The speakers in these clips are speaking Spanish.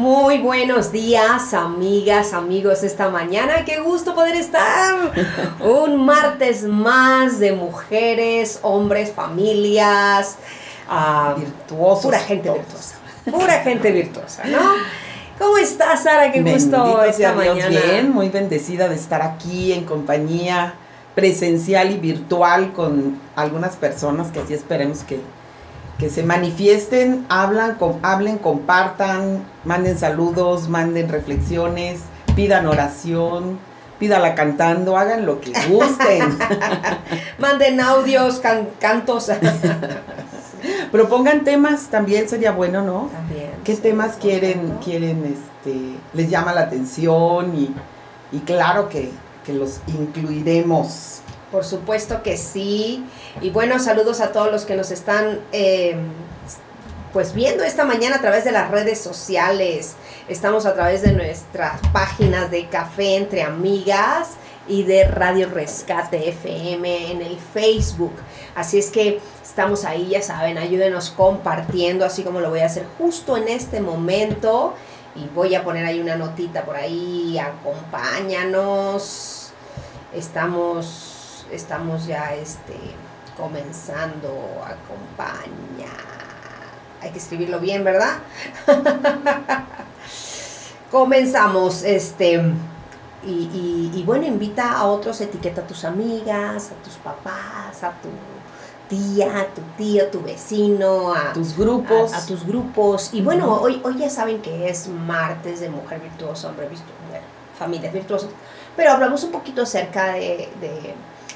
Muy buenos días, amigas, amigos, esta mañana. Qué gusto poder estar. Un martes más de mujeres, hombres, familias. Uh, Virtuosos. Pura gente virtuosa. Pura gente virtuosa, ¿no? ¿Cómo estás, Sara? Qué gusto esta mañana. Bien, muy bendecida de estar aquí en compañía presencial y virtual con algunas personas que así esperemos que que se manifiesten, hablan, hablen, compartan, manden saludos, manden reflexiones, pidan oración, pídala cantando, hagan lo que gusten. manden audios, cantos. Propongan temas, también sería bueno, ¿no? También. ¿Qué temas quieren, quieren, este, les llama la atención? Y, y claro que, que los incluiremos. Por supuesto que sí. Y bueno, saludos a todos los que nos están eh, pues viendo esta mañana a través de las redes sociales. Estamos a través de nuestras páginas de Café entre Amigas y de Radio Rescate FM en el Facebook. Así es que estamos ahí, ya saben, ayúdenos compartiendo, así como lo voy a hacer justo en este momento. Y voy a poner ahí una notita por ahí, acompáñanos. Estamos estamos ya este, comenzando, acompaña. Hay que escribirlo bien, ¿verdad? Comenzamos, este, y, bueno, invita a otros, etiqueta a tus amigas, a tus papás, a tu tía, a tu tío, a tu vecino, a tus grupos. A, tus grupos. Y bueno, hoy, hoy ya saben que es martes de Mujer Virtuosa, Hombre Virtuoso, Familias Virtuosas, pero hablamos un poquito acerca de de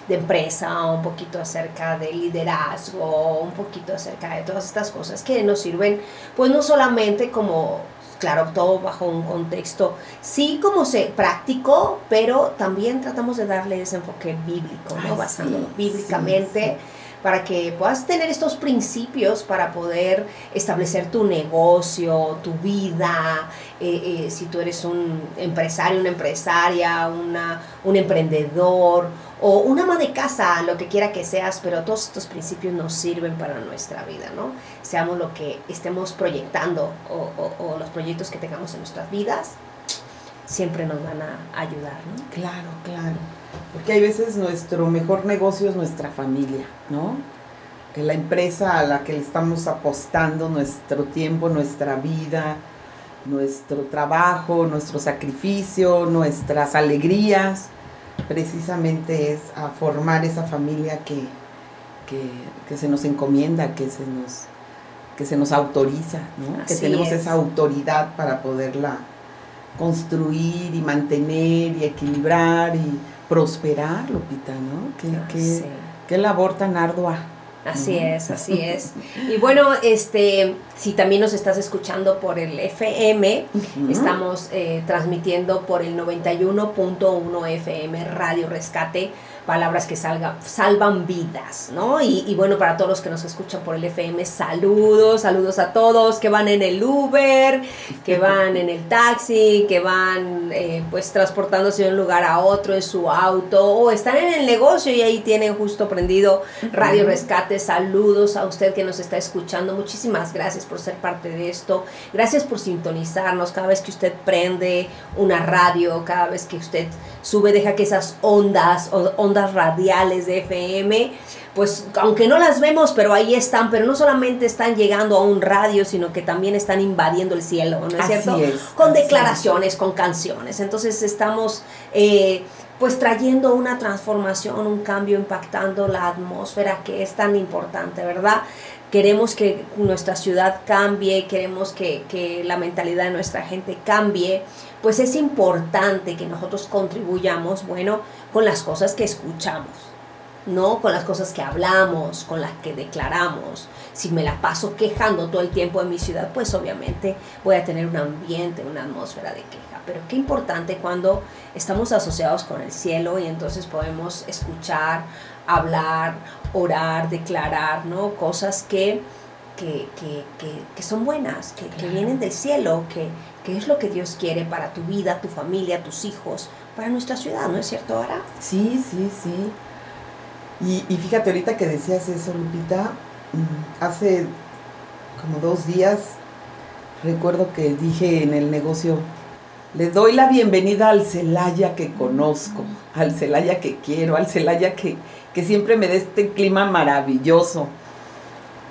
empresa, un poquito acerca de liderazgo, un poquito acerca de todas estas cosas que nos sirven, pues no solamente como, claro, todo bajo un contexto, sí como se práctico, pero también tratamos de darle ese enfoque bíblico, ¿no? Basándolo bíblicamente para que puedas tener estos principios para poder establecer tu negocio, tu vida, eh, eh, si tú eres un empresario, una empresaria, una, un emprendedor o una ama de casa, lo que quiera que seas, pero todos estos principios nos sirven para nuestra vida, ¿no? Seamos lo que estemos proyectando o, o los proyectos que tengamos en nuestras vidas, siempre nos van a ayudar, ¿no? Claro, claro. Porque hay veces nuestro mejor negocio es nuestra familia, ¿no? Que la empresa a la que le estamos apostando nuestro tiempo, nuestra vida, nuestro trabajo, nuestro sacrificio, nuestras alegrías, precisamente es a formar esa familia que, que, se nos encomienda, que se nos, que se nos autoriza, ¿no? que tenemos esa autoridad para poderla construir y mantener y equilibrar y prosperar, Lupita, ¿no? Qué, qué, labor tan ardua. Así es, así es. Y bueno, este, si también nos estás escuchando por el FM, estamos eh, transmitiendo por el 91.1 FM Radio Rescate palabras que salga, salvan vidas, ¿no? Y, bueno, para todos los que nos escuchan por el FM, saludos, saludos a todos que van en el Uber, que van en el taxi, que van eh, pues transportándose de un lugar a otro en su auto o están en el negocio y ahí tienen justo prendido Radio Rescate. Saludos a usted que nos está escuchando. Muchísimas gracias por ser parte de esto. Gracias por sintonizarnos cada vez que usted prende una radio, cada vez que usted sube, deja que esas ondas, ondas radiales de FM pues aunque no las vemos, pero ahí están, pero no solamente están llegando a un radio, sino que también están invadiendo el cielo, ¿no es Así cierto? es, con declaraciones, con canciones. Entonces estamos eh, pues trayendo una transformación, un cambio, impactando la atmósfera que es tan importante, ¿verdad? Queremos que nuestra ciudad cambie, queremos que, que la mentalidad de nuestra gente cambie, pues es importante que nosotros contribuyamos, bueno, con las cosas que escuchamos. ¿no? Con las cosas que hablamos, con las que declaramos. Si me la paso quejando todo el tiempo en mi ciudad, pues obviamente voy a tener un ambiente, una atmósfera de queja. Pero qué importante cuando estamos asociados con el cielo y entonces podemos escuchar, hablar, orar, declarar, ¿no? Cosas que, que, que, que, que son buenas, que, Claro. vienen del cielo, que, que es lo que Dios quiere para tu vida, tu familia, tus hijos, para nuestra ciudad, ¿no es cierto, Ara? Sí, sí, sí. Y, y fíjate, ahorita que decías eso, Lupita, mm, hace como dos días recuerdo que dije en el negocio, le doy la bienvenida al Celaya que conozco, al Celaya que quiero, al Celaya que, que siempre me da este clima maravilloso.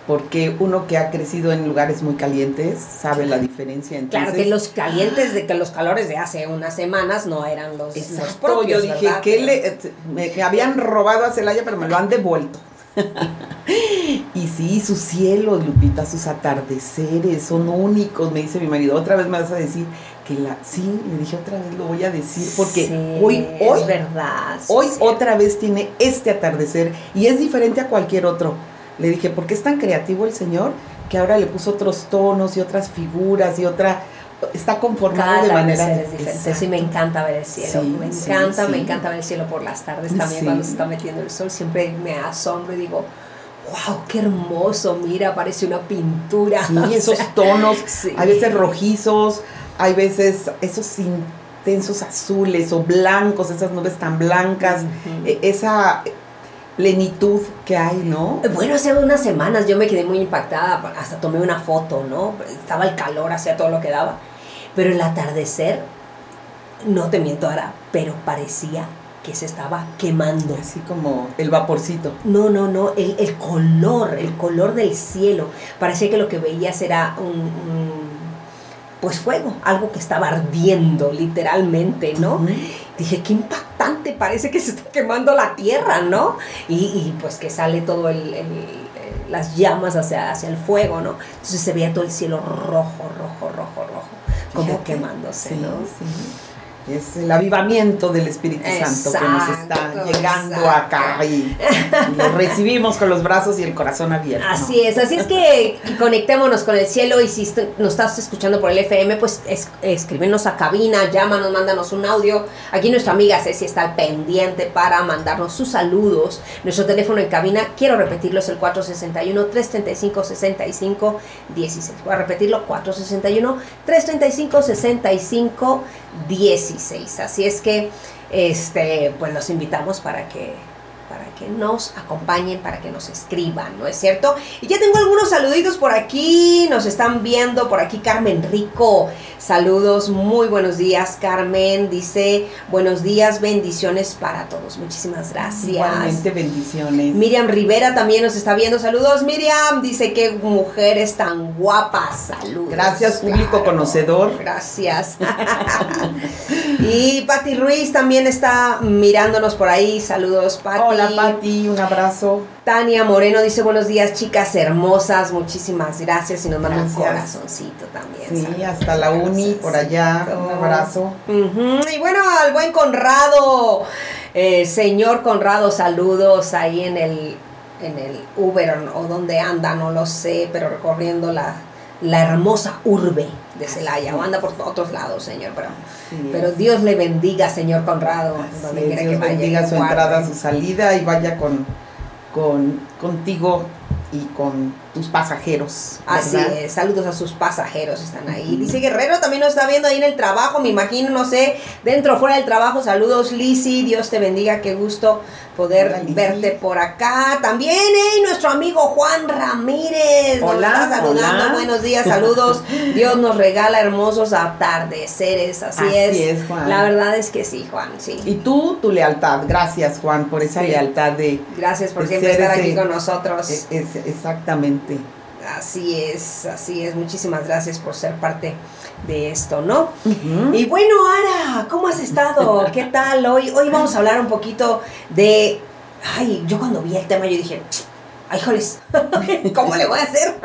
Porque uno que ha crecido en lugares muy calientes sabe la diferencia. Entonces, Claro que los calientes de que los calores de hace unas semanas no eran los, los Exacto, propios, yo dije que le, eh, me, me habían robado a Celaya, pero me lo han devuelto. y sí, sus cielos, Lupita, sus atardeceres son únicos, me dice mi marido. Otra vez me vas a decir que la. Sí, le dije otra vez lo voy a decir, porque Sí, hoy, hoy, es verdad. hoy otra vez tiene este atardecer y es diferente a cualquier otro. Le dije, porque es tan creativo el Señor que ahora le puso otros tonos y otras figuras y otra. Está conformado Cada de manera diferente. Sí, me encanta ver el cielo. Sí, me sí, encanta, me sí. encanta ver el cielo por las tardes también cuando se está metiendo el sol. Siempre me asombro y digo, wow, qué hermoso, mira, parece una pintura. O esos tonos, hay veces rojizos, hay veces esos intensos azules o blancos, esas nubes tan blancas, e- esa plenitud que hay, ¿no? Bueno, hace unas semanas yo me quedé muy impactada, hasta tomé una foto, ¿no? Estaba el calor, hacía todo lo que daba. Pero el atardecer, no te miento ahora, pero parecía que se estaba quemando. Así como el vaporcito. No, no, no, el, el color, el color del cielo. Parecía que lo que veías era un, un, pues fuego, algo que estaba ardiendo literalmente, ¿no? Dije, qué impactante, parece que se está quemando la tierra, ¿no? Y, y, pues que sale todo el, el- el- las llamas hacia, hacia el fuego, ¿no? Entonces se veía todo el cielo rojo, rojo, rojo, rojo, como Fíjate. quemándose, Sí, ¿no? sí. Es el avivamiento del Espíritu Santo que nos está llegando exacto. acá y lo recibimos con los brazos y el corazón abierto. Así es, así es que conectémonos con el cielo y si nos estás escuchando por el FM, pues es, escríbenos a cabina, llámanos, mándanos un audio. Aquí nuestra amiga Ceci está al pendiente para mandarnos sus saludos. Nuestro teléfono en cabina, quiero repetirlo, es el 461-335-6516. Voy a repetirlo, 461-335-6516. Así es que, este, pues los invitamos para que que nos acompañen, para que nos escriban, ¿no es cierto? Y ya tengo algunos saluditos por aquí, nos están viendo por aquí Carmen Rico. Saludos, muy buenos días Carmen, dice buenos días, bendiciones para todos. Muchísimas gracias. Igualmente bendiciones. Miriam Rivera también nos está viendo. Saludos, Miriam. Dice que mujeres tan guapas. Saludos. Gracias, público conocedor. Gracias. y Patti Ruiz también está mirándonos por ahí. Saludos, Patti. Hola Pati, un abrazo. Tania Moreno dice buenos días, chicas hermosas. Muchísimas gracias. Y nos manda un corazoncito también. Sí, hasta la uni, por allá. Un abrazo. Y bueno, al buen Conrado, eh, señor Conrado, saludos ahí en el, en el Uber o donde anda, no lo sé, pero recorriendo la, la hermosa urbe de Celaya, o anda por otros lados, señor, pero, Sí, pero. Dios le bendiga, señor Conrado, Así donde es, quiera que Dios vaya. bendiga su guarde. entrada, su salida y vaya con, con contigo y con tus pasajeros. Así ¿verdad? es, saludos a sus pasajeros, están ahí. Dice Guerrero también nos está viendo ahí en el trabajo, me imagino, no sé, dentro o fuera del trabajo. Saludos, Lisi, Dios te bendiga, qué gusto poder Hola, verte por acá. También, ¿eh? nuestro amigo Juan Ramírez nos Hola, está saludando. hola. Buenos días, saludos. Dios nos regala hermosos atardeceres, así, Así es. es, Juan. La verdad es que sí, Juan, sí. Y tú, tu lealtad. Gracias, Juan, por esa Sí. lealtad de... Gracias por de siempre estar aquí con nosotros. es- es- Así es, así es. Muchísimas gracias por ser parte de esto, ¿no? Y bueno, Ara, ¿cómo has estado? ¿Qué tal? Hoy, hoy vamos a hablar un poquito de... Ay, yo cuando vi el tema yo dije, ay, joles, ¿cómo le voy a hacer?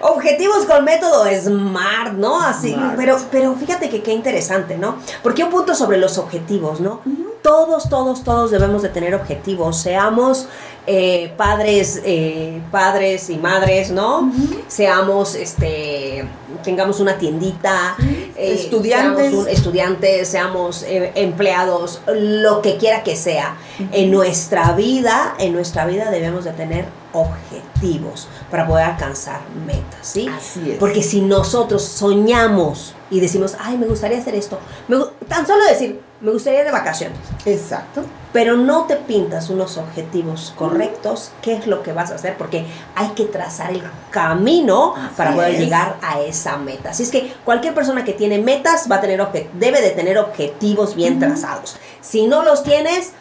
Objetivos con método SMART, ¿no? Así, Smart. pero, pero fíjate que qué interesante, ¿no? Porque un punto sobre los objetivos, ¿no? Todos, todos, todos debemos de tener objetivos, seamos eh, padres, eh, padres y madres, ¿no? Seamos, este, tengamos una tiendita, eh, Estudiantes. seamos un- estudiantes, seamos eh, empleados, lo que quiera que sea. En nuestra vida, en nuestra vida debemos de tener objetivos para poder alcanzar metas, ¿sí? Así es. Porque si nosotros soñamos y decimos, ay, me gustaría hacer esto, me tan solo decir, me gustaría ir de vacaciones, Exacto. pero no te pintas unos objetivos correctos, ¿qué es lo que vas a hacer? Porque hay que trazar el camino Así para poder es. llegar a esa meta. Así es que cualquier persona que tiene metas va a tener debe de tener objetivos bien trazados. Si no los tienes,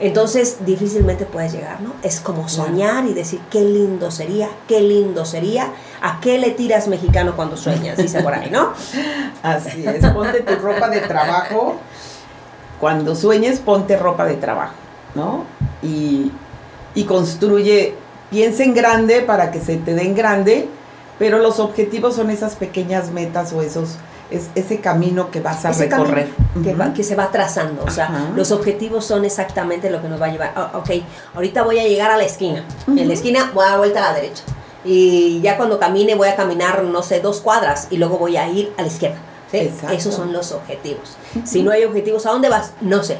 entonces difícilmente puedes llegar, ¿no? Es como soñar y decir qué lindo sería, qué lindo sería. ¿A qué le tiras mexicano cuando sueñas? Dice por ahí, ¿no? Así es. Ponte tu ropa de trabajo. Cuando sueñes, ponte ropa de trabajo, ¿no? Y, y construye, piensa en grande para que se te den grande, pero los objetivos son esas pequeñas metas o esos, es, ese camino que vas a Ese recorrer. que, va- que se va trazando. O sea, Ajá. los objetivos son exactamente lo que nos va a llevar. Ah, ok, ahorita voy a llegar a la esquina. En la esquina voy a dar vuelta a la derecha. Y ya cuando camine voy a caminar, no sé, dos cuadras y luego voy a ir a la izquierda. ¿sí? Esos son los objetivos. Si no hay objetivos, ¿a dónde vas? No sé.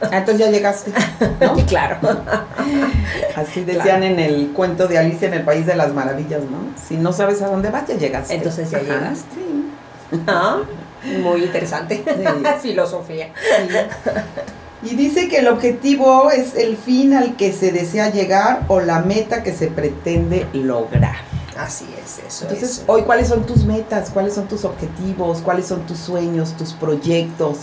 Ah, entonces ya llegaste, ¿no? claro. Así decían en el cuento de Alicia en el País de las Maravillas, ¿no? Si no sabes a dónde vas, ya llegaste. Entonces ya Ajá. llegaste. Ah, Muy interesante. Sí. Filosofía. Sí. Y dice que el objetivo es el fin al que se desea llegar o la meta que se pretende lograr. Así es, eso Entonces, es. hoy, ¿cuáles son tus metas? ¿Cuáles son tus objetivos? ¿Cuáles son tus sueños, tus proyectos?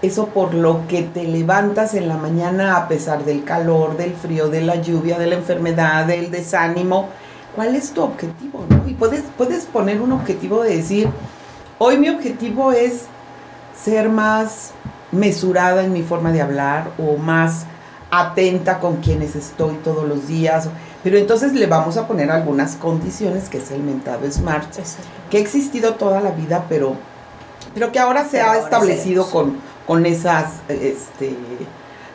Eso por lo que te levantas en la mañana a pesar del calor, del frío, de la lluvia, de la enfermedad, del desánimo. ¿Cuál es tu objetivo? no? Y puedes, puedes poner un objetivo de decir, hoy mi objetivo es ser más mesurada en mi forma de hablar o más atenta con quienes estoy todos los días. Pero entonces le vamos a poner algunas condiciones, que es el mentado SMART, Exacto. que ha existido toda la vida, pero, pero que ahora se Pero ha ahora establecido seremos. con, con esas este,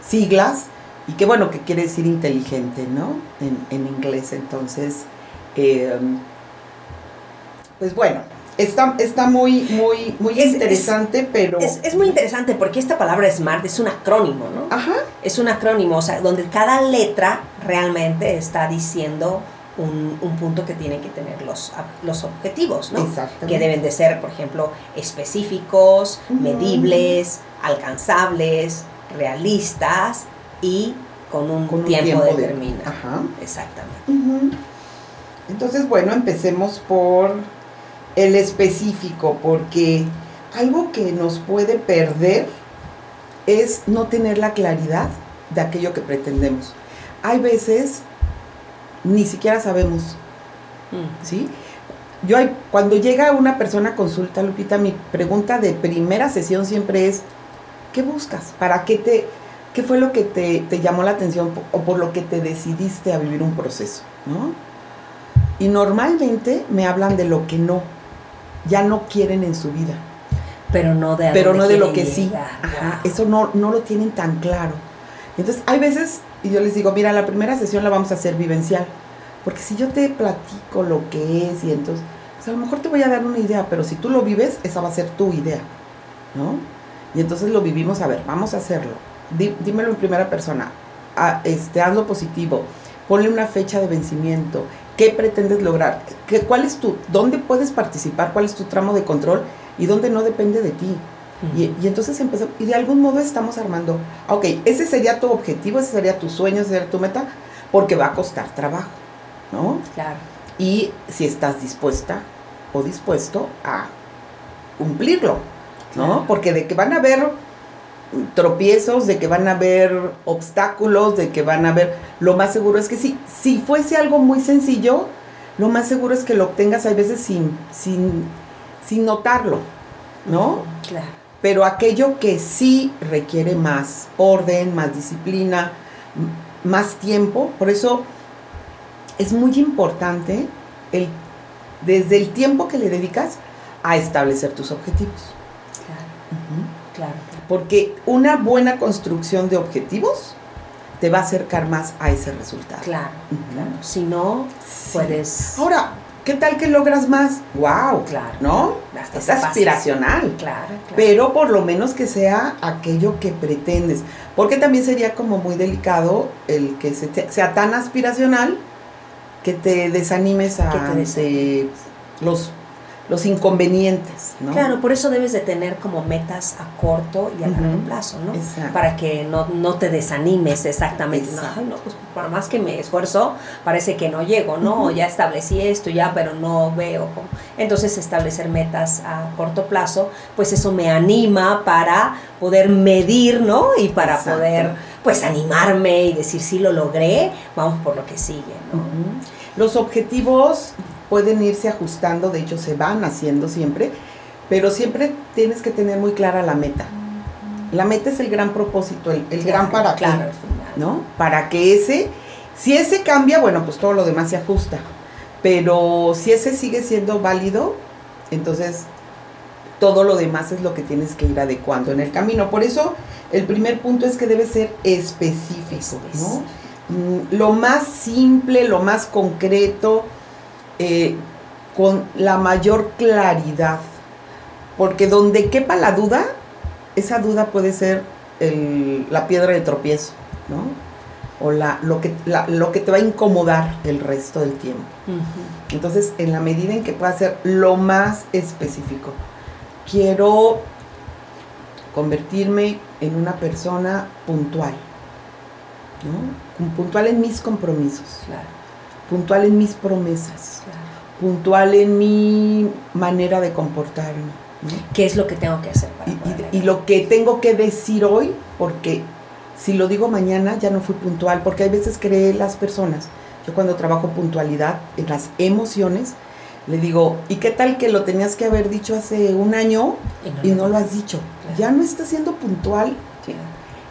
siglas y que bueno, que quiere decir inteligente, ¿no? En, en inglés. Entonces, eh, pues bueno, está, está muy, muy, muy Es- es- interesante, pero... Es, es muy interesante porque esta palabra SMART es un acrónimo, ¿no? Ajá, Es un acrónimo, o sea, donde cada letra realmente está diciendo un, un punto que tienen que tener los, los objetivos, ¿no? exactamente. Que deben de ser, por ejemplo, específicos, medibles, alcanzables, realistas y con un, Con un tiempo, tiempo de- determinado. Ajá. Exactamente. Entonces, bueno, empecemos por el específico, porque algo que nos puede perder es no tener la claridad de aquello que pretendemos. Hay veces ni siquiera sabemos, Mm. ¿sí? Yo hay, cuando llega una persona a consulta, Lupita, mi pregunta de primera sesión siempre es, ¿qué buscas? ¿Para qué te, qué fue lo que te, te llamó la atención o por lo que te decidiste a vivir un proceso, ¿no? Y normalmente me hablan de lo que no, ya no quieren en su vida, Pero no de a pero no de lo que sí. llegar. Ajá, Wow. eso no, no lo tienen tan claro. Entonces, hay veces, y yo les digo, mira, la primera sesión la vamos a hacer vivencial, porque si yo te platico lo que es y entonces, pues a lo mejor te voy a dar una idea, pero si tú lo vives, esa va a ser tu idea, ¿no? Y entonces lo vivimos, a ver, vamos a hacerlo. Dí- dímelo en primera persona, ah, este, hazlo positivo, ponle una fecha de vencimiento, qué pretendes lograr, ¿Qué, cuál es tu, dónde puedes participar, cuál es tu tramo de control y dónde no depende de ti. y, y, entonces empezó, y de algún modo estamos armando, ok, ese sería tu objetivo, ese sería tu sueño, ese sería tu meta, porque va a costar trabajo, ¿no? Claro. Y si estás dispuesta o dispuesto a cumplirlo, ¿no? Claro. Porque de que van a haber tropiezos, de que van a haber obstáculos, de que van a haber, lo más seguro es que sí, si fuese algo muy sencillo, lo más seguro es que lo obtengas a veces sin, sin, sin notarlo, ¿no? Claro. Pero aquello que sí requiere más orden, más disciplina, más tiempo, por eso es muy importante el, desde el tiempo que le dedicas a establecer tus objetivos. Porque una buena construcción de objetivos te va a acercar más a ese resultado. Claro. Si no, Sí. puedes. Ahora, ¿qué tal que logras más? ¡Wow! Claro. ¿No? Hasta Es aspiracional. Claro, claro. Pero por lo menos que sea aquello que pretendes. Porque también sería como muy delicado el que se te- sea tan aspiracional que te desanimes Que te ante desanimes. los, los inconvenientes, ¿no? Claro, por eso debes de tener como metas a corto y a largo plazo, ¿no? Exacto. Para que no, no te desanimes exactamente. No, Exacto. ay, no, pues por más que me esfuerzo, parece que no llego, ¿no? Ya establecí esto, ya, pero no veo cómo. Entonces, establecer metas a corto plazo, pues eso me anima para poder medir, ¿no? Y para Exacto. poder, pues, animarme y decir, sí lo logré, vamos por lo que sigue, ¿no? Los objetivos pueden irse ajustando, de hecho se van haciendo siempre, pero siempre tienes que tener muy clara la meta. La meta es el gran propósito, el, el gran para qué, claro. ¿no? Para que ese, si ese cambia, bueno, pues todo lo demás se ajusta. Pero si ese sigue siendo válido, entonces todo lo demás es lo que tienes que ir adecuando en el camino. Por eso el primer punto es que debe ser específico, ¿no? Mm, Lo más simple, lo más concreto, eh, con la mayor claridad. Porque donde quepa la duda, esa duda puede ser el- la piedra de tropiezo, ¿no? O la, lo, que, la- lo que te va a incomodar el resto del tiempo. Entonces, en la medida en que pueda ser lo más específico, quiero convertirme en una persona puntual, ¿no? Puntual en mis compromisos, Claro, puntual en mis promesas, claro. puntual en mi manera de comportarme. ¿no? ¿Qué es lo que tengo que hacer para Y, poder y- y lo que tengo que decir hoy, porque si lo digo mañana ya no fui puntual, porque hay veces creen las personas, yo cuando trabajo puntualidad en las emociones, le digo, ¿y qué tal que lo tenías que haber dicho hace un año y no lo has dicho? Claro. Ya no estás siendo puntual Sí,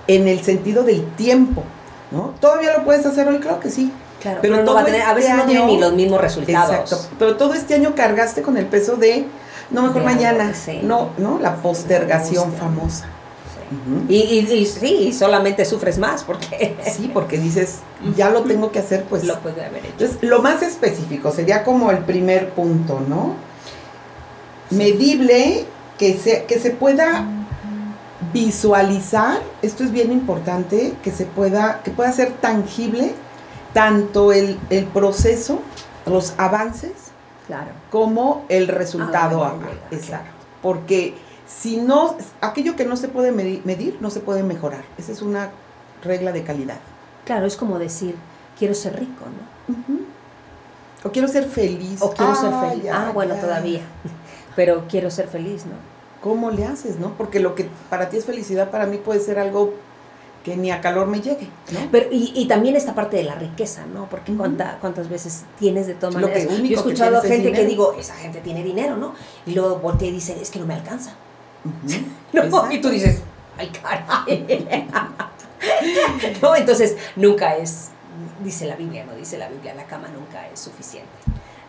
en el sentido del tiempo, ¿no? ¿Todavía lo puedes hacer hoy? Claro que sí. Claro, Pero pero, no va a este veces no tiene año- ni los mismos resultados. Exacto. Pero todo este año cargaste con el peso de, no, mejor De mañana, sí. no, ¿no? La postergación famosa. Sí. Y, y, y sí, y solamente sufres más porque Sí, porque dices, ya lo tengo que hacer, pues. lo puede haber hecho. Entonces, lo más específico sería como el primer punto, ¿no? Sí. Medible, que se, que se pueda visualizar, esto es bien importante, que se pueda, que pueda ser tangible tanto el, el proceso, los avances, Claro. como el resultado. Ah, llega, exacto. claro. Porque si no, aquello que no se puede medi- medir, no se puede mejorar. Esa es una regla de calidad. Claro, es como decir, quiero ser rico, ¿no? O quiero ser feliz. O quiero ser Ay, feliz. ah, bueno, todavía. Pero quiero ser feliz, ¿no? ¿Cómo le haces, no? Porque lo que para ti es felicidad, para mí puede ser algo que ni a calor me llegue, ¿no? Pero, y, y también esta parte de la riqueza, ¿no? Porque cuánta, cuántas veces tienes de todas Lo que maneras. único Yo he escuchado a tienes es gente que digo, esa gente tiene dinero, ¿no? Y luego voltea y dice, es que no me alcanza. ¿no? Y tú dices, ay, caray. no, entonces nunca es, dice la Biblia, no dice la Biblia, la cama nunca es suficiente.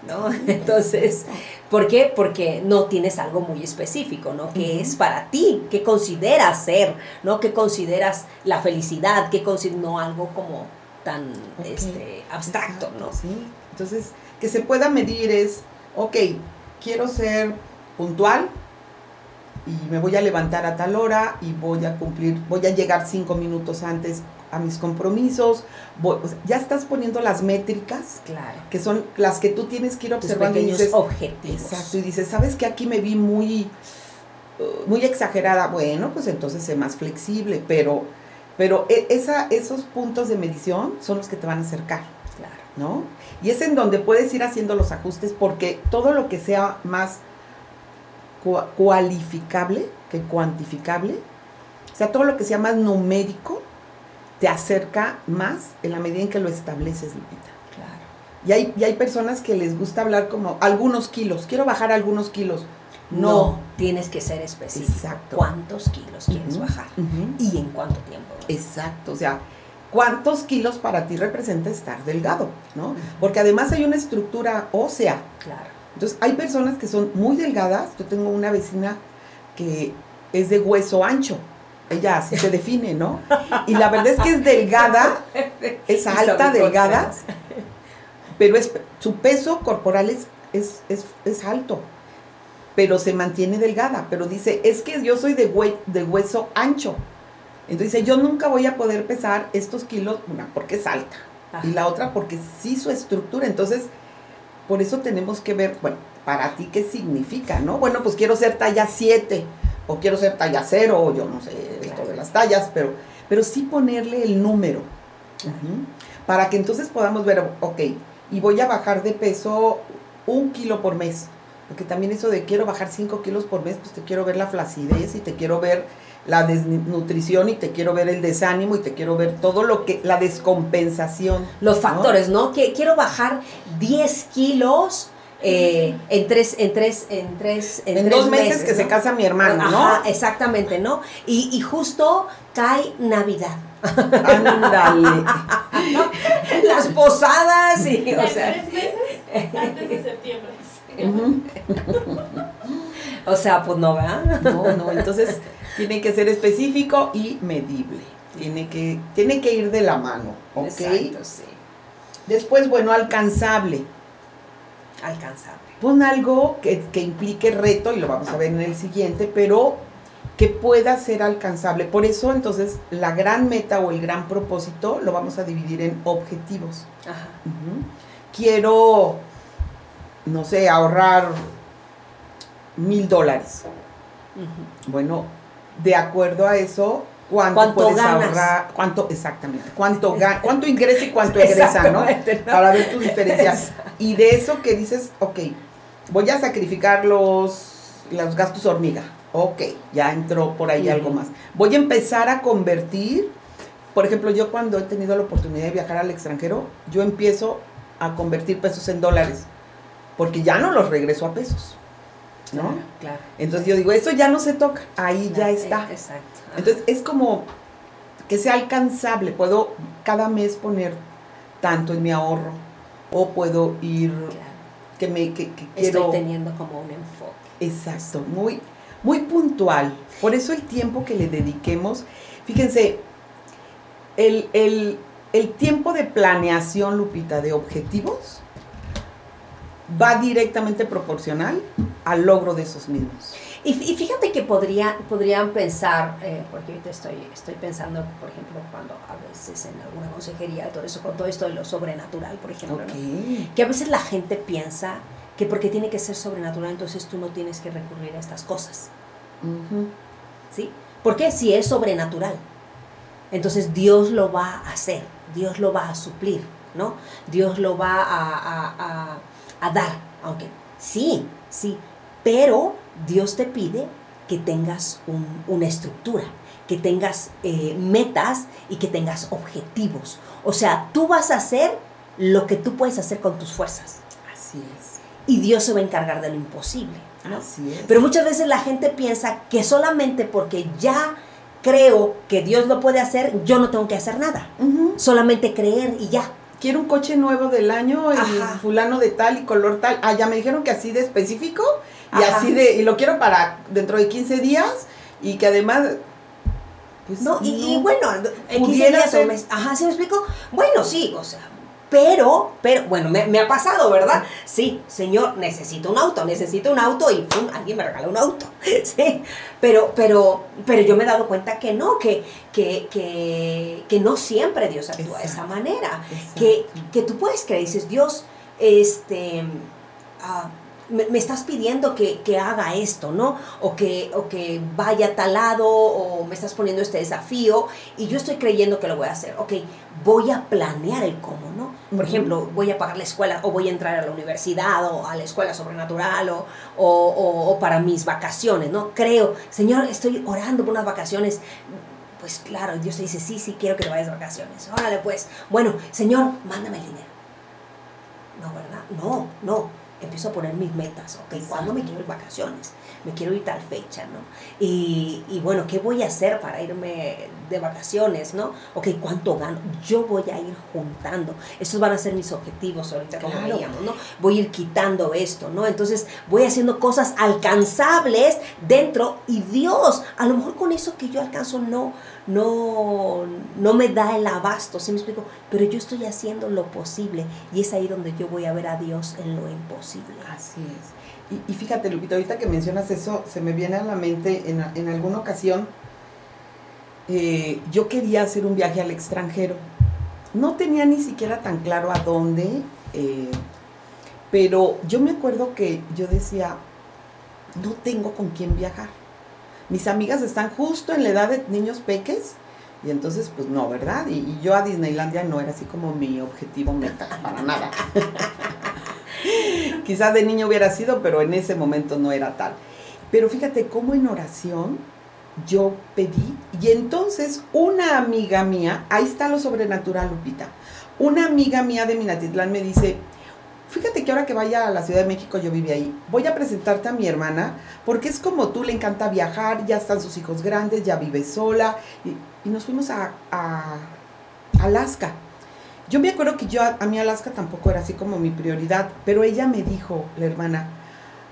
¿No? Entonces, ¿por qué? Porque no tienes algo muy específico, ¿no? Que Ujú. es para ti, que consideras ser, ¿no? Que consideras la felicidad, que consideras, no algo como tan este, abstracto, Exacto, ¿no? Sí. Entonces, que se pueda medir es, ok, quiero ser puntual, y me voy a levantar a tal hora y voy a cumplir, voy a llegar cinco minutos antes a mis compromisos. voy- o sea, ya estás poniendo las métricas Claro. que son las que tú tienes que ir Tus observando y pequeños dices, objetivos. exacto, y dices, ¿sabes que aquí me vi muy, uh, muy exagerada? Bueno, pues entonces sé más flexible, pero, pero e- esa, esos puntos de medición son los que te van a acercar. Claro. ¿no? Y es en donde puedes ir haciendo los ajustes porque todo lo que sea más cua- cualificable que cuantificable, o sea, todo lo que sea más numérico, te acerca más en la medida en que lo estableces, Lupita. Claro. Y hay, y hay personas que les gusta hablar como algunos kilos, quiero bajar algunos kilos. No, No. tienes que ser específico. Exacto. ¿Cuántos kilos quieres bajar? ¿Y en cuánto tiempo? Exacto, o sea, ¿cuántos kilos para ti representa estar delgado? ¿no? Porque además hay una estructura ósea. Claro. Entonces, hay personas que son muy delgadas. Yo tengo una vecina que es de hueso ancho. Ella así se define, ¿no? Y la verdad es que es delgada, es alta, delgada, pero es, su peso corporal es, es, es, es alto, pero se mantiene delgada. Pero dice, es que yo soy de, hue- de hueso ancho. Entonces dice, yo nunca voy a poder pesar estos kilos, una, porque es alta, y la otra porque sí su estructura. Entonces, por eso tenemos que ver, bueno, para ti qué significa, ¿no? Bueno, pues quiero ser talla 7 o quiero ser talla 0 o yo no sé tallas, pero, pero sí ponerle el número. Para que entonces podamos ver, ok, y voy a bajar de peso un kilo por mes. Porque también eso de quiero bajar 5 kilos por mes, pues te quiero ver la flacidez y te quiero ver la desnutrición y te quiero ver el desánimo y te quiero ver todo lo que, la descompensación. Los ¿no? factores, ¿no? Que quiero bajar 10 kilos eh, en tres, en tres, en tres, En, tres dos meses, que ¿no? se casa mi hermano, ¿no? Ajá, exactamente, ¿no? Y, y justo cae Navidad. Ándale. Las posadas y, o En sea, tres meses antes de septiembre. O sea, pues no, ¿verdad? No, no, entonces tiene que ser específico y medible. Tiene que, tiene que ir de la mano, ¿ok? Exacto, sí. Después, bueno, alcanzable. Alcanzable. Pon algo que, que implique reto, y lo vamos a ver en el siguiente, pero que pueda ser alcanzable. Por eso, entonces, la gran meta o el gran propósito lo vamos a dividir en objetivos. Ajá. Quiero, no sé, ahorrar mil dólares. Bueno, de acuerdo a eso, ¿cuánto, ¿Cuánto puedes ganas? ahorrar? ¿Cuánto, exactamente? ¿Cuánto, cuánto ingresa y cuánto egresa, no? ¿no? Para ver tu diferencia. Y de eso que dices, ok, voy a sacrificar los, los gastos hormiga. Ok, ya entró por ahí algo más. Voy a empezar a convertir, por ejemplo, yo cuando he tenido la oportunidad de viajar al extranjero, yo empiezo a convertir pesos en dólares, porque ya no los regreso a pesos, ¿no? Claro, claro. Entonces yo digo, eso ya no se toca, ahí ya está. eh, Exacto. Entonces es como que sea alcanzable, puedo cada mes poner tanto en mi ahorro o puedo ir Claro. que me que, que Estoy quiero teniendo como un enfoque. exacto, muy muy puntual. Por eso el tiempo que le dediquemos, fíjense, el, el, el tiempo de planeación, Lupita, de objetivos va directamente proporcional al logro de esos mismos. Y, y fíjate que podría, podrían pensar, eh, porque ahorita estoy, estoy pensando, por ejemplo, cuando a veces en alguna consejería, todo eso, con todo esto de lo sobrenatural, por ejemplo, ¿no? Que a veces la gente piensa que porque tiene que ser sobrenatural, entonces tú no tienes que recurrir a estas cosas, Ujú. ¿sí? Porque si es sobrenatural, entonces Dios lo va a hacer, Dios lo va a suplir, ¿no? Dios lo va a, a- a- a dar, aunque sí, sí, pero Dios te pide que tengas un- una estructura, que tengas eh, metas y que tengas objetivos. O sea, tú vas a hacer lo que tú puedes hacer con tus fuerzas Así es. y Dios se va a encargar de lo imposible. ¿no? Así es. Pero muchas veces la gente piensa que solamente porque ya creo que Dios lo puede hacer, yo no tengo que hacer nada. Solamente creer y ya. Quiero un coche nuevo del año y Ajá. fulano de tal y color tal. Ah, ya me dijeron que así de específico y así de y lo quiero para dentro de 15 días y que además pues No, y, y bueno, en 15 Pudiera días o ser- mes- Ajá, ¿sí me explico? Bueno, sí, o sea, pero, pero, bueno, me, me ha pasado, ¿verdad? Sí, señor, necesito un auto, necesito un auto y ¡pum! alguien me regala un auto. Sí, pero, pero, pero yo me he dado cuenta que no, que, que, que, que no siempre Dios actúa de esa manera. Que, que tú puedes creer, dices, Dios, este, ah, me, me estás pidiendo que, que haga esto, ¿no? O que, o que vaya a tal lado, o me estás poniendo este desafío, y yo estoy creyendo que lo voy a hacer. Ok, voy a planear el cómo, ¿no? Por ejemplo, voy a pagar la escuela, o voy a entrar a la universidad, o a la escuela sobrenatural, o, o, o- o para mis vacaciones, ¿no? Creo, Señor, estoy orando por unas vacaciones. Pues claro, Dios te dice, sí, sí, quiero que te vayas de vacaciones. Órale, pues. Bueno, Señor, mándame el dinero. No, ¿verdad? No, no. Empiezo a poner mis metas. Ok, ¿cuándo me quiero ir vacaciones? Me quiero ir tal fecha, ¿no? Y, y bueno, ¿qué voy a hacer para irme de vacaciones, no? Ok, ¿cuánto gano? Yo voy a ir juntando. Estos van a ser mis objetivos ahorita, como Claro. veíamos, ¿no? Voy a ir quitando esto, ¿no? Entonces voy haciendo cosas alcanzables dentro y Dios, a lo mejor con eso que yo alcanzo no, no, no me da el abasto, ¿sí me explico? Pero yo estoy haciendo lo posible y es ahí donde yo voy a ver a Dios en lo imposible. Así es. Y, y fíjate, Lupita, ahorita que mencionas eso, se me viene a la mente en, en alguna ocasión, eh, yo quería hacer un viaje al extranjero. No tenía ni siquiera tan claro a dónde, eh, pero yo me acuerdo que yo decía, no tengo con quién viajar. Mis amigas están justo en la edad de niños peques, y entonces, pues no, ¿verdad? Y, y yo a Disneylandia no era así como mi objetivo meta, para nada. Quizás de niño hubiera sido, pero en ese momento no era tal. Pero fíjate cómo en oración yo pedí, y entonces una amiga mía, ahí está lo sobrenatural, Lupita, una amiga mía de Minatitlán me dice, fíjate que ahora que vaya a la Ciudad de México, yo viví ahí, voy a presentarte a mi hermana, porque es como tú, le encanta viajar, ya están sus hijos grandes, ya vive sola, y, y nos fuimos a, a Alaska. Yo me acuerdo que yo a, a mí Alaska tampoco era así como mi prioridad, pero ella me dijo, la hermana,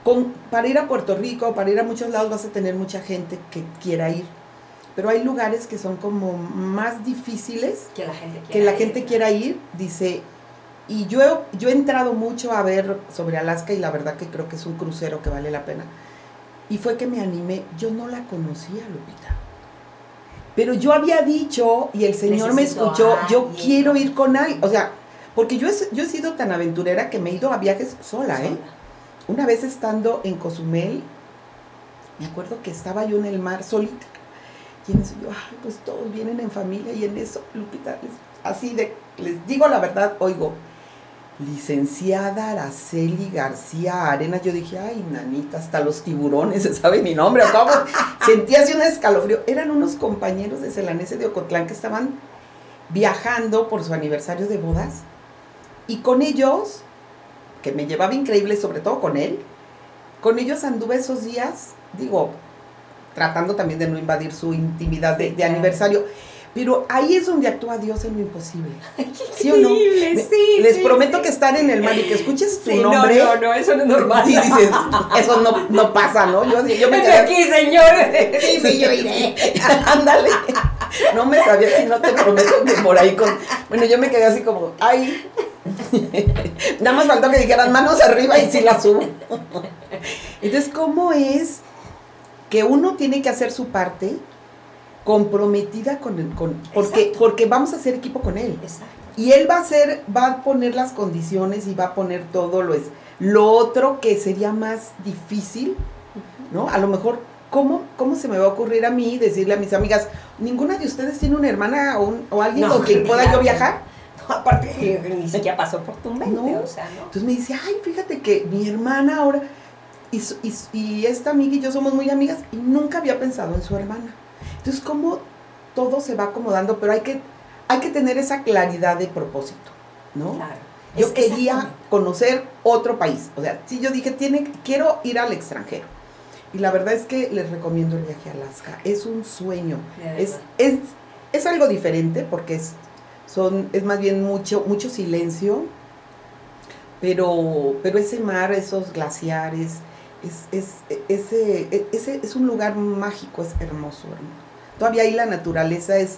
con, para ir a Puerto Rico, para ir a muchos lados vas a tener mucha gente que quiera ir, pero hay lugares que son como más difíciles Que la gente que la gente quiera ir, dice, y yo, he- yo he entrado mucho a ver sobre Alaska y la verdad que creo que es un crucero que vale la pena. Y fue que me animé, yo no la conocía, Lupita. Pero yo había dicho, y el Señor me escuchó, yo quiero ir con alguien. O sea, porque yo he, yo he sido tan aventurera que me he ido a viajes sola, ¿eh? Una vez estando en Cozumel, me acuerdo que estaba yo en el mar solita. Y en eso yo, ay, pues todos vienen en familia. Y en eso, Lupita, les- así de, les digo la verdad, oigo, licenciada Araceli García Arenas. Yo dije, ay, nanita, hasta los tiburones se sabe mi nombre. ¿o cómo? Sentí así un escalofrío. Eran unos compañeros de Celanese de Ocotlán que estaban viajando por su aniversario de bodas. Y con ellos, que me llevaba increíble, sobre todo con él, con ellos anduve esos días, digo, tratando también de no invadir su intimidad de, aniversario. Pero ahí es donde actúa Dios en lo imposible. ¿Sí o no? Me- sí, Les sí, prometo sí. que estar en el mar y que escuches tu Sí, nombre. No, no, no, eso no es normal. Y dices, eso no, no pasa, ¿no? Yo, yo me quedé aquí, señores. Sí, yo iré. Ándale. No me sabía si no te prometo que por ahí con. Bueno, yo me quedé así como, ay. Nada más faltó que dijeran manos arriba y sí la subo. Entonces, ¿cómo es que uno tiene que hacer su parte comprometida con el. Con, porque, Exacto. porque vamos a hacer equipo con él. Exacto. Y él va a hacer, va a poner las condiciones y va a poner todo lo es. Lo otro que sería más difícil, ¿no? A lo mejor, ¿cómo, ¿cómo se me va a ocurrir a mí decirle a mis amigas, ninguna de ustedes tiene una hermana o, un- o alguien No, con quien pueda yo viajar? No, aparte que ni siquiera pasó por tu mente, No. o sea, ¿no? Entonces me dice, ay, fíjate que mi hermana ahora, y, y, y esta amiga y yo somos muy amigas, y nunca había pensado en su hermana. Entonces, ¿cómo todo se va acomodando? Pero hay que, hay que tener esa claridad de propósito, ¿no? Claro. Yo Es- quería conocer otro país. O sea, sí, yo dije, tiene, quiero ir al extranjero. Y la verdad es que les recomiendo el viaje a Alaska. Es un sueño. Es, es, es algo diferente porque es, son, es más bien mucho, mucho silencio. Pero, pero ese mar, esos glaciares, es, es, ese, ese es un lugar mágico, es hermoso, hermoso. Todavía ahí la naturaleza es,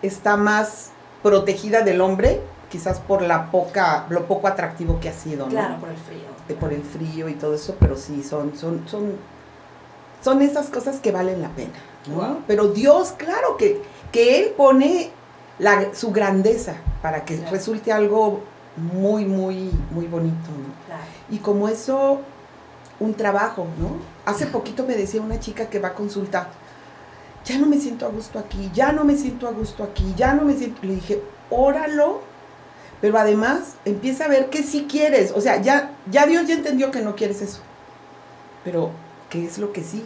está más protegida del hombre quizás por la poca, lo poco atractivo que ha sido, ¿no? Claro, por el frío. Por el frío y todo eso, pero sí, son, son, son, son esas cosas que valen la pena, ¿no? Wow. Pero Dios, claro que, que Él pone la- su grandeza para que Claro. resulte algo muy, muy, muy bonito, ¿no? Claro. Y como eso, un trabajo, ¿no? Hace poquito me decía una chica que va a consulta, ya no me siento a gusto aquí, ya no me siento a gusto aquí, ya no me siento... Le dije, óralo, pero además empieza a ver que sí quieres. O sea, ya, ya Dios ya entendió que no quieres eso. Pero, ¿qué es lo que sí?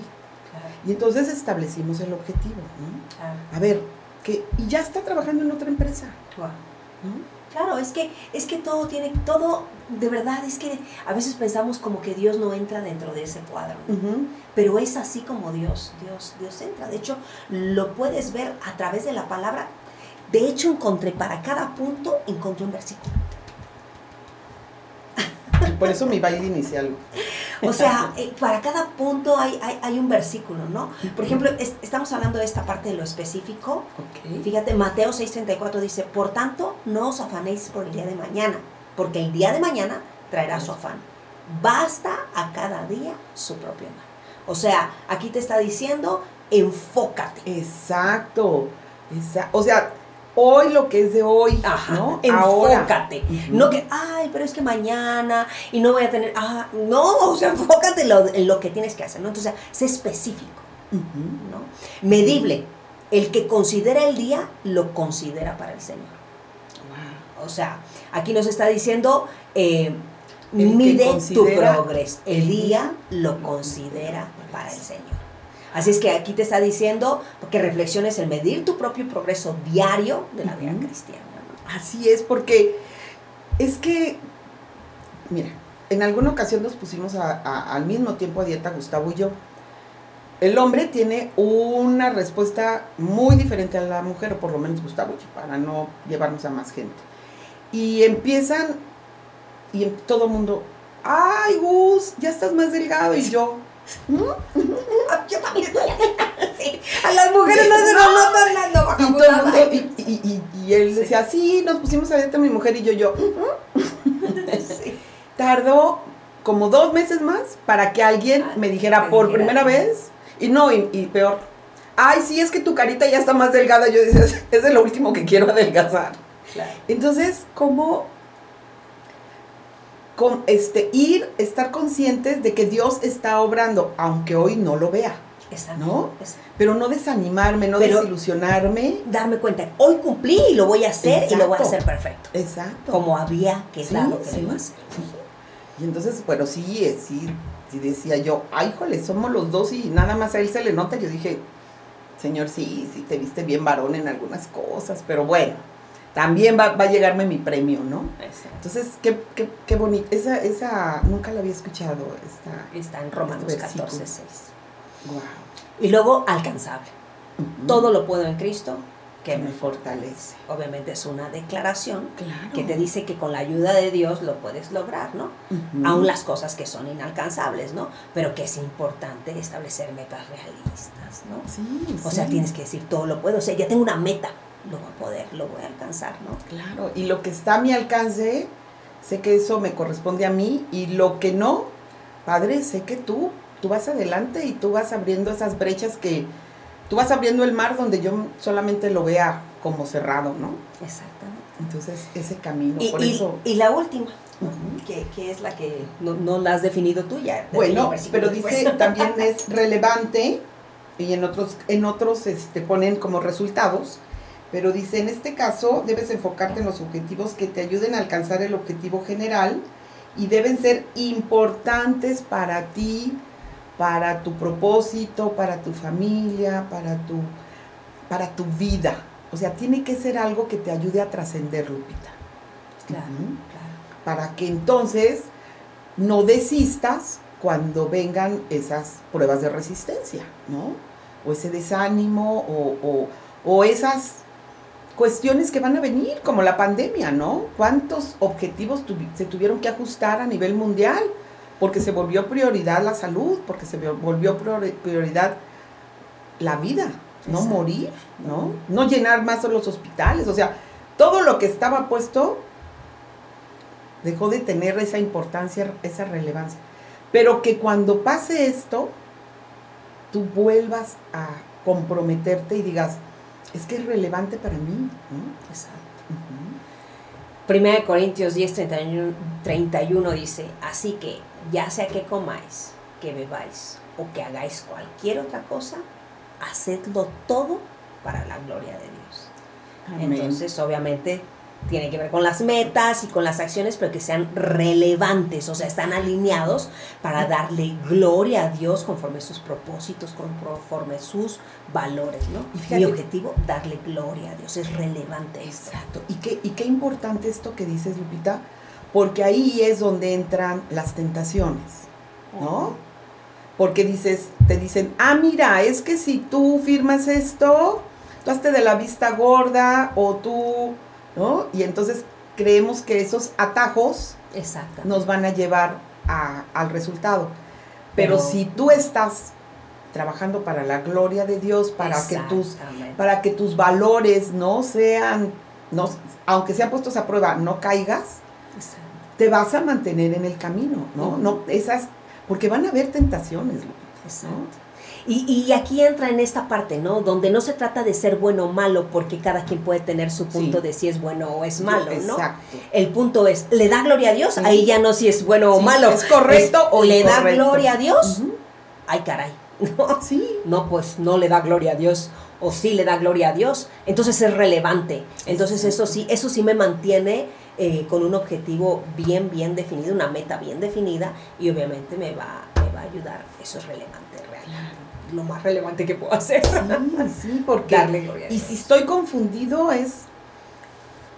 Claro, Y entonces establecimos el objetivo, ¿no? claro. A ver, que, y ya está trabajando en otra empresa, Wow. ¿no? Claro, es que, es que todo tiene, todo, de verdad, es que a veces pensamos como que Dios no entra dentro de ese cuadro, pero es así como Dios, Dios, Dios entra. De hecho, lo puedes ver a través de la palabra. De hecho, encontré para cada punto, encontré un versículo. Por eso mi baile inicial. O sea, eh, para cada punto hay, hay, hay un versículo, ¿no? Por ejemplo, es- estamos hablando de esta parte de lo específico. Ok. Fíjate, Mateo 6:34 dice, por tanto, no os afanéis por el día de mañana, porque el día de mañana traerá su afán. Basta a cada día su propio mal. O sea, aquí te está diciendo, enfócate. Exacto. Esa- o sea, hoy lo que es de hoy, Ajá, ¿no? Enfócate. No que, ay, pero es que mañana y no voy a tener, ah, no, o sea, enfócate en lo, en lo que tienes que hacer, ¿no? Entonces, sé específico. ¿no? Medible. El que considera el día, lo considera para el Señor. O sea, aquí nos está diciendo, eh, mide tu progreso. El día lo considera para el Señor. Así es que aquí te está diciendo que reflexiones en medir tu propio progreso diario de la vida cristiana. ¿no? Así es, porque es que, mira, en alguna ocasión nos pusimos a- a- al mismo tiempo a dieta Gustavo y yo. El hombre tiene una respuesta muy diferente a la mujer, o por lo menos Gustavo, para no llevarnos a más gente. Y empiezan, y todo el mundo, ay Gus, ya estás más delgado, y yo, Yo también estoy. A las mujeres no se nos nota hablando vaina. y, y- y- y él decía, sí, nos pusimos a dieta mi mujer y yo, yo, Sí. tardó como dos meses más para que alguien Ah, me dijera por primera vez, y no, y, peor, ay, sí, es que tu carita ya está más delgada, yo decía, "Es- es de lo último que quiero adelgazar. Claro. Entonces, ¿cómo con, este, ir, estar conscientes de que Dios está obrando, aunque hoy no lo vea, Exacto. ¿no? Exacto. pero no desanimarme, no Pero- desilusionarme. Darme cuenta, hoy cumplí y lo voy a hacer y lo voy a hacer perfecto. Exacto. Como había quedado que Sí, a sí. Y entonces, bueno, sí, eh, sí, sí decía yo, ay, jole, somos los dos y nada más a él se le nota. Yo dije, señor, sí, sí, te viste bien varón en algunas cosas, pero bueno, también va, va a llegarme mi premio, ¿no? Entonces, qué, qué, qué bonito. Esa, esa, nunca la había escuchado, esta. Está en Romanos Este versículo. 14, 6. Wow. Y luego, alcanzable. Todo lo puedo en Cristo que me me fortalece. Obviamente es una declaración Claro. que te dice que con la ayuda de Dios lo puedes lograr, ¿no? Ujú. Aún las cosas que son inalcanzables, ¿no? Pero que es importante establecer metas realistas, ¿no? Sí, O sea, tienes que decir, todo lo puedo, o sea, ya tengo una meta, lo voy a poder, lo voy a alcanzar, ¿no? Claro, y lo que está a mi alcance, sé que eso me corresponde a mí, y lo que no, padre, sé que tú, tú vas adelante y tú vas abriendo esas brechas que, tú vas abriendo el mar donde yo solamente lo vea como cerrado, ¿no? Exactamente. Entonces, ese camino, Y, por y- eso... y la última, que, que es la que no, no la has definido tú ya. Bueno, pero después. dice, también es relevante, y en otros, en otros este, ponen como resultados, pero dice, en este caso debes enfocarte en los objetivos que te ayuden a alcanzar el objetivo general y deben ser importantes para ti, para tu propósito, para tu familia, para tu, para tu vida. O sea, tiene que ser algo que te ayude a trascender, Lupita. Claro, para que entonces no desistas cuando vengan esas pruebas de resistencia, ¿no? O ese desánimo o, o- o esas cuestiones que van a venir, como la pandemia, ¿no? ¿Cuántos objetivos tuvi- se tuvieron que ajustar a nivel mundial? Porque se volvió prioridad la salud, porque se volvió priori- prioridad la vida, no Exacto. morir, ¿no? No llenar más los hospitales, o sea, todo lo que estaba puesto dejó de tener esa importancia, esa relevancia. Pero que cuando pase esto, tú vuelvas a comprometerte y digas, es que es relevante para mí. ¿no? Exacto. Primera de Corintios 10, 31, 31 dice, así que ya sea que comáis, que bebáis o que hagáis cualquier otra cosa, hacedlo todo para la gloria de Dios. Amén. Entonces, obviamente, tiene que ver con las metas y con las acciones, pero que sean relevantes, o sea, están alineados para darle gloria a Dios conforme sus propósitos, conforme sus valores, ¿no? Y fíjate- Mi objetivo, darle gloria a Dios, es relevante. Exacto. Y qué, y qué importante esto que dices, Lupita, porque ahí es donde entran las tentaciones, ¿no? Porque dices, te dicen, ah, mira, es que si tú firmas esto, tú hazte de la vista gorda o tú, ¿no? Y entonces creemos que esos atajos nos van a llevar a- al resultado. Pero, Pero- si tú estás trabajando para la gloria de Dios, para que tus para que tus valores no sean, no, aunque sean puestos a prueba, no caigas, te vas a mantener en el camino, ¿no? No esas, porque van a haber tentaciones. Y, y aquí entra en esta parte, ¿no? Donde no se trata de ser bueno o malo, porque cada quien puede tener su punto Sí. de si es bueno o es malo, ¿no? Exacto. El punto es, ¿le da gloria a Dios? Sí. Ahí ya no si es bueno o malo. ¿es correcto Es, o ¿Le da gloria a Dios? Ay, caray. No, Sí, no, pues no le da gloria a Dios. O sí le da gloria a Dios. Entonces es relevante. Entonces eso sí, eso sí me mantiene eh, con un objetivo bien, bien definido, una meta bien definida. Y obviamente me va, va a ayudar. Eso es relevante, realmente. Lo más relevante que puedo hacer. sí, sí, porque Darle gloria y si estoy confundido es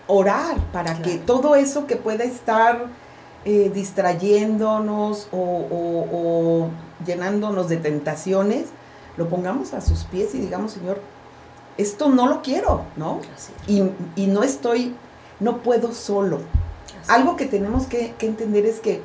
orar para que todo eso que pueda estar eh, distrayéndonos o, o- o llenándonos de tentaciones, lo pongamos a sus pies y digamos, Señor, esto no lo quiero, ¿no? Y, y no estoy, no puedo solo. Algo que tenemos que, que entender es que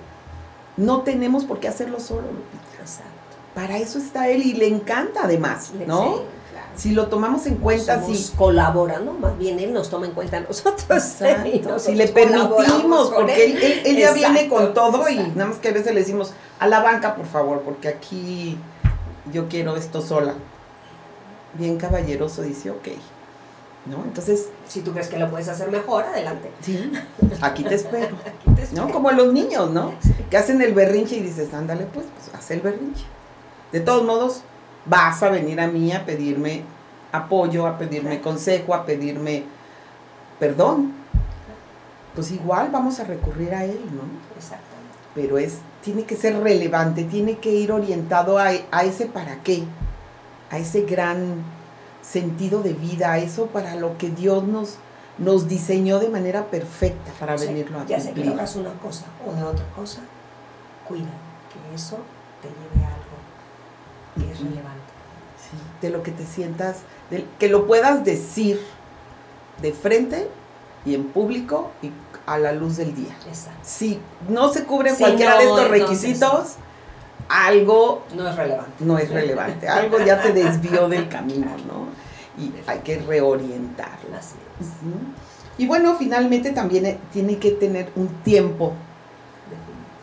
no tenemos por qué hacerlo solo, Lupita. Exacto. Para eso está Él y le encanta además, ¿no? Sí, claro. Si lo tomamos en cuenta, si, colaborando, más bien él nos toma en cuenta a nosotros. Exacto, nosotros si le permitimos, porque él, él- él ya viene con todo y nada más que a veces le decimos, a la banca, por favor, porque aquí yo quiero esto sola. Bien caballeroso dice, ok. ¿No? Entonces, Si tú crees que lo puedes hacer mejor, adelante. sí, aquí te espero. Aquí te espero. ¿No? Como los niños, ¿no? Que hacen el berrinche y dices, ándale, pues, pues haz el berrinche. De todos modos, vas a venir a mí a pedirme apoyo, a pedirme consejo, a pedirme perdón. Pues igual vamos a recurrir a él, ¿no? Exactamente. Pero es, tiene que ser relevante, tiene que ir orientado a, a ese para qué, a ese gran sentido de vida, eso para lo que Dios nos, nos diseñó de manera perfecta para sea, venirlo a ya sé que cumplir. hagas una cosa o de otra cosa, cuida que eso te lleve a algo que es relevante. Sí, de lo que te sientas, de- que lo puedas decir de frente y en público y a la luz del día. Exacto. Si no se cubren Si cualquiera de no, estos entonces- requisitos, algo No es relevante. no es relevante, algo ya te desvió del camino, ¿no? Y hay que. Ujú. Y bueno, finalmente también eh, tiene que tener un tiempo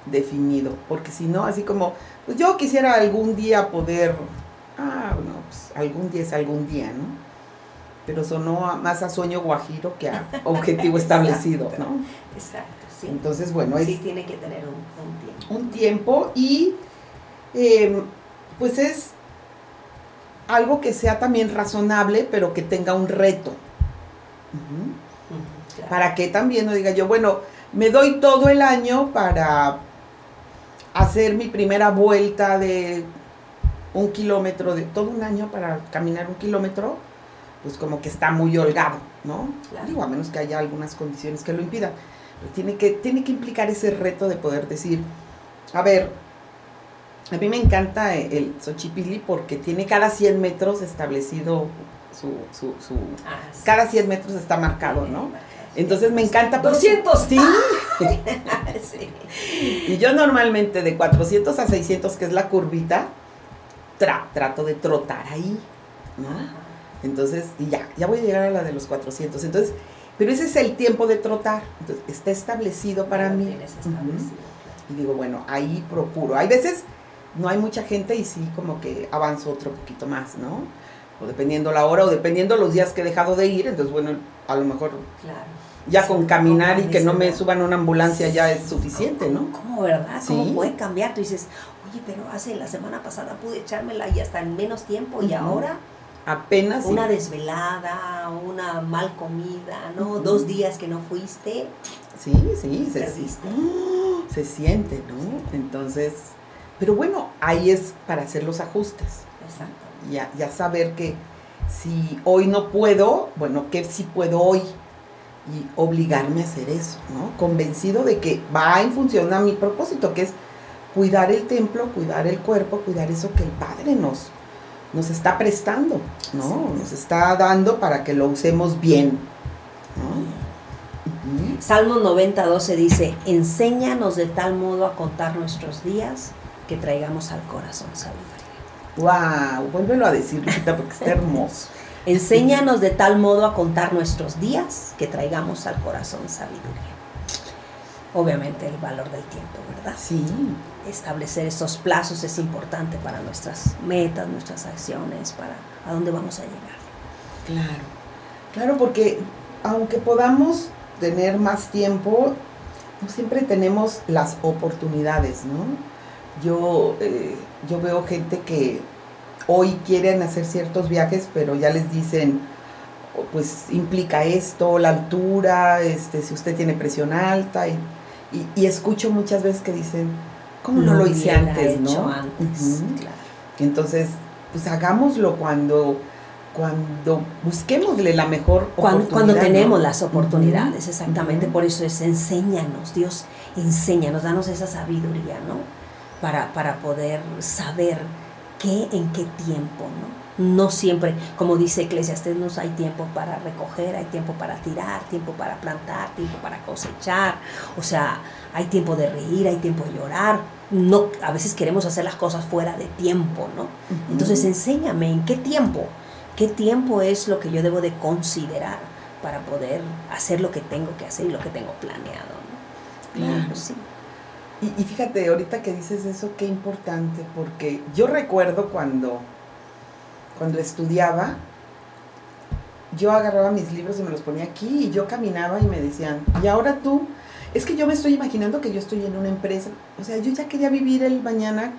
definido, porque si no, así como, pues yo quisiera algún día poder, ah, no, pues algún día es algún día, ¿no? Pero sonó a- más a sueño guajiro que a objetivo establecido, ¿no? Exacto, sí. Entonces, bueno, es sí tiene que tener un, un tiempo. un tiempo y eh, pues es algo que sea también razonable, pero que tenga un reto. Claro. Para que también no diga yo, bueno, me doy todo el año para hacer mi primera vuelta de un kilómetro, de todo un año para caminar un kilómetro, pues como que está muy holgado, ¿no? Claro. Digo, a menos que haya algunas condiciones que lo impidan. Pero tiene que, tiene que implicar ese reto de poder decir, a ver, a mí me encanta el Xochipilli porque tiene cada 100 metros establecido su, su, su Ah, sí. cada 100 metros está marcado, ¿no? Entonces me encanta. por- 200. Sí. sí. Y yo normalmente de 400 a 600, que es la curvita, tra- trato de trotar ahí, ¿no? Entonces, y ya, ya voy a llegar a la de los 400. Entonces, Pero ese es el tiempo de trotar. Entonces, está establecido para mí. Y digo, bueno, ahí procuro. Hay veces no hay mucha gente y sí como que avanzo otro poquito más, ¿no? O dependiendo la hora o dependiendo los días que he dejado de ir, entonces bueno, a lo mejor Claro. ya Sí, con caminar y que no me suban a una ambulancia ya es suficiente, ¿no? ¿Cómo, verdad? ¿Cómo Sí. puede cambiar? Tú dices, oye, pero hace la semana pasada pude echármela y hasta en menos tiempo y ahora Apenas. sí. una desvelada, una mal comida, ¿no? Dos días que no fuiste. Sí, sí, se, Perdiste. se siente, ¿no? Entonces, pero bueno, ahí es para hacer los ajustes. Exacto. Ya, ya saber que si hoy no puedo, bueno, que sí puedo hoy y obligarme a hacer eso, ¿no? Convencido de que va en función a mi propósito, que es cuidar el templo, cuidar el cuerpo, cuidar eso que el Padre nos, nos está prestando, ¿no? Nos está dando para que lo usemos bien, ¿no? Salmo 90, 12 dice, enséñanos de tal modo a contar nuestros días que traigamos al corazón sabiduría. Wow, vuélvelo a decir, Lupita, porque está hermoso. Enséñanos de tal modo a contar nuestros días que traigamos al corazón sabiduría. Obviamente el valor del tiempo, ¿verdad? Sí, Establecer estos plazos es importante para nuestras metas, nuestras acciones, para a dónde vamos a llegar. Claro, claro, porque aunque podamos tener más tiempo, no siempre tenemos las oportunidades, ¿no? Yo, eh, yo veo gente que hoy quieren hacer ciertos viajes, pero ya les dicen, oh, pues implica esto, la altura, este, si usted tiene presión alta, y, y- y escucho muchas veces que dicen, ¿cómo no, lo hice antes, no? antes, Ujú. claro. Entonces, pues hagámoslo cuando, cuando busquémosle la mejor Cuando, oportunidad. cuando tenemos ¿no? las oportunidades, exactamente. Por eso es enséñanos, Dios, enséñanos, danos esa sabiduría, ¿no? Para, para poder saber qué en qué tiempo, ¿no? No siempre, como dice Eclesiastes, no hay tiempo para recoger, hay tiempo para tirar, tiempo para plantar, tiempo para cosechar. O sea, hay tiempo de reír, hay tiempo de llorar. No, a veces queremos hacer las cosas fuera de tiempo, ¿no? Entonces enséñame en qué tiempo, qué tiempo es lo que yo debo de considerar para poder hacer lo que tengo que hacer y lo que tengo planeado. ¿no? Claro. sí. Y, y fíjate, ahorita que dices eso, qué importante, porque yo recuerdo cuando, cuando estudiaba, yo agarraba mis libros y me los ponía aquí y yo caminaba y me decían, y ahora tú, es que yo me estoy imaginando que yo estoy en una empresa, o sea, yo ya quería vivir el mañana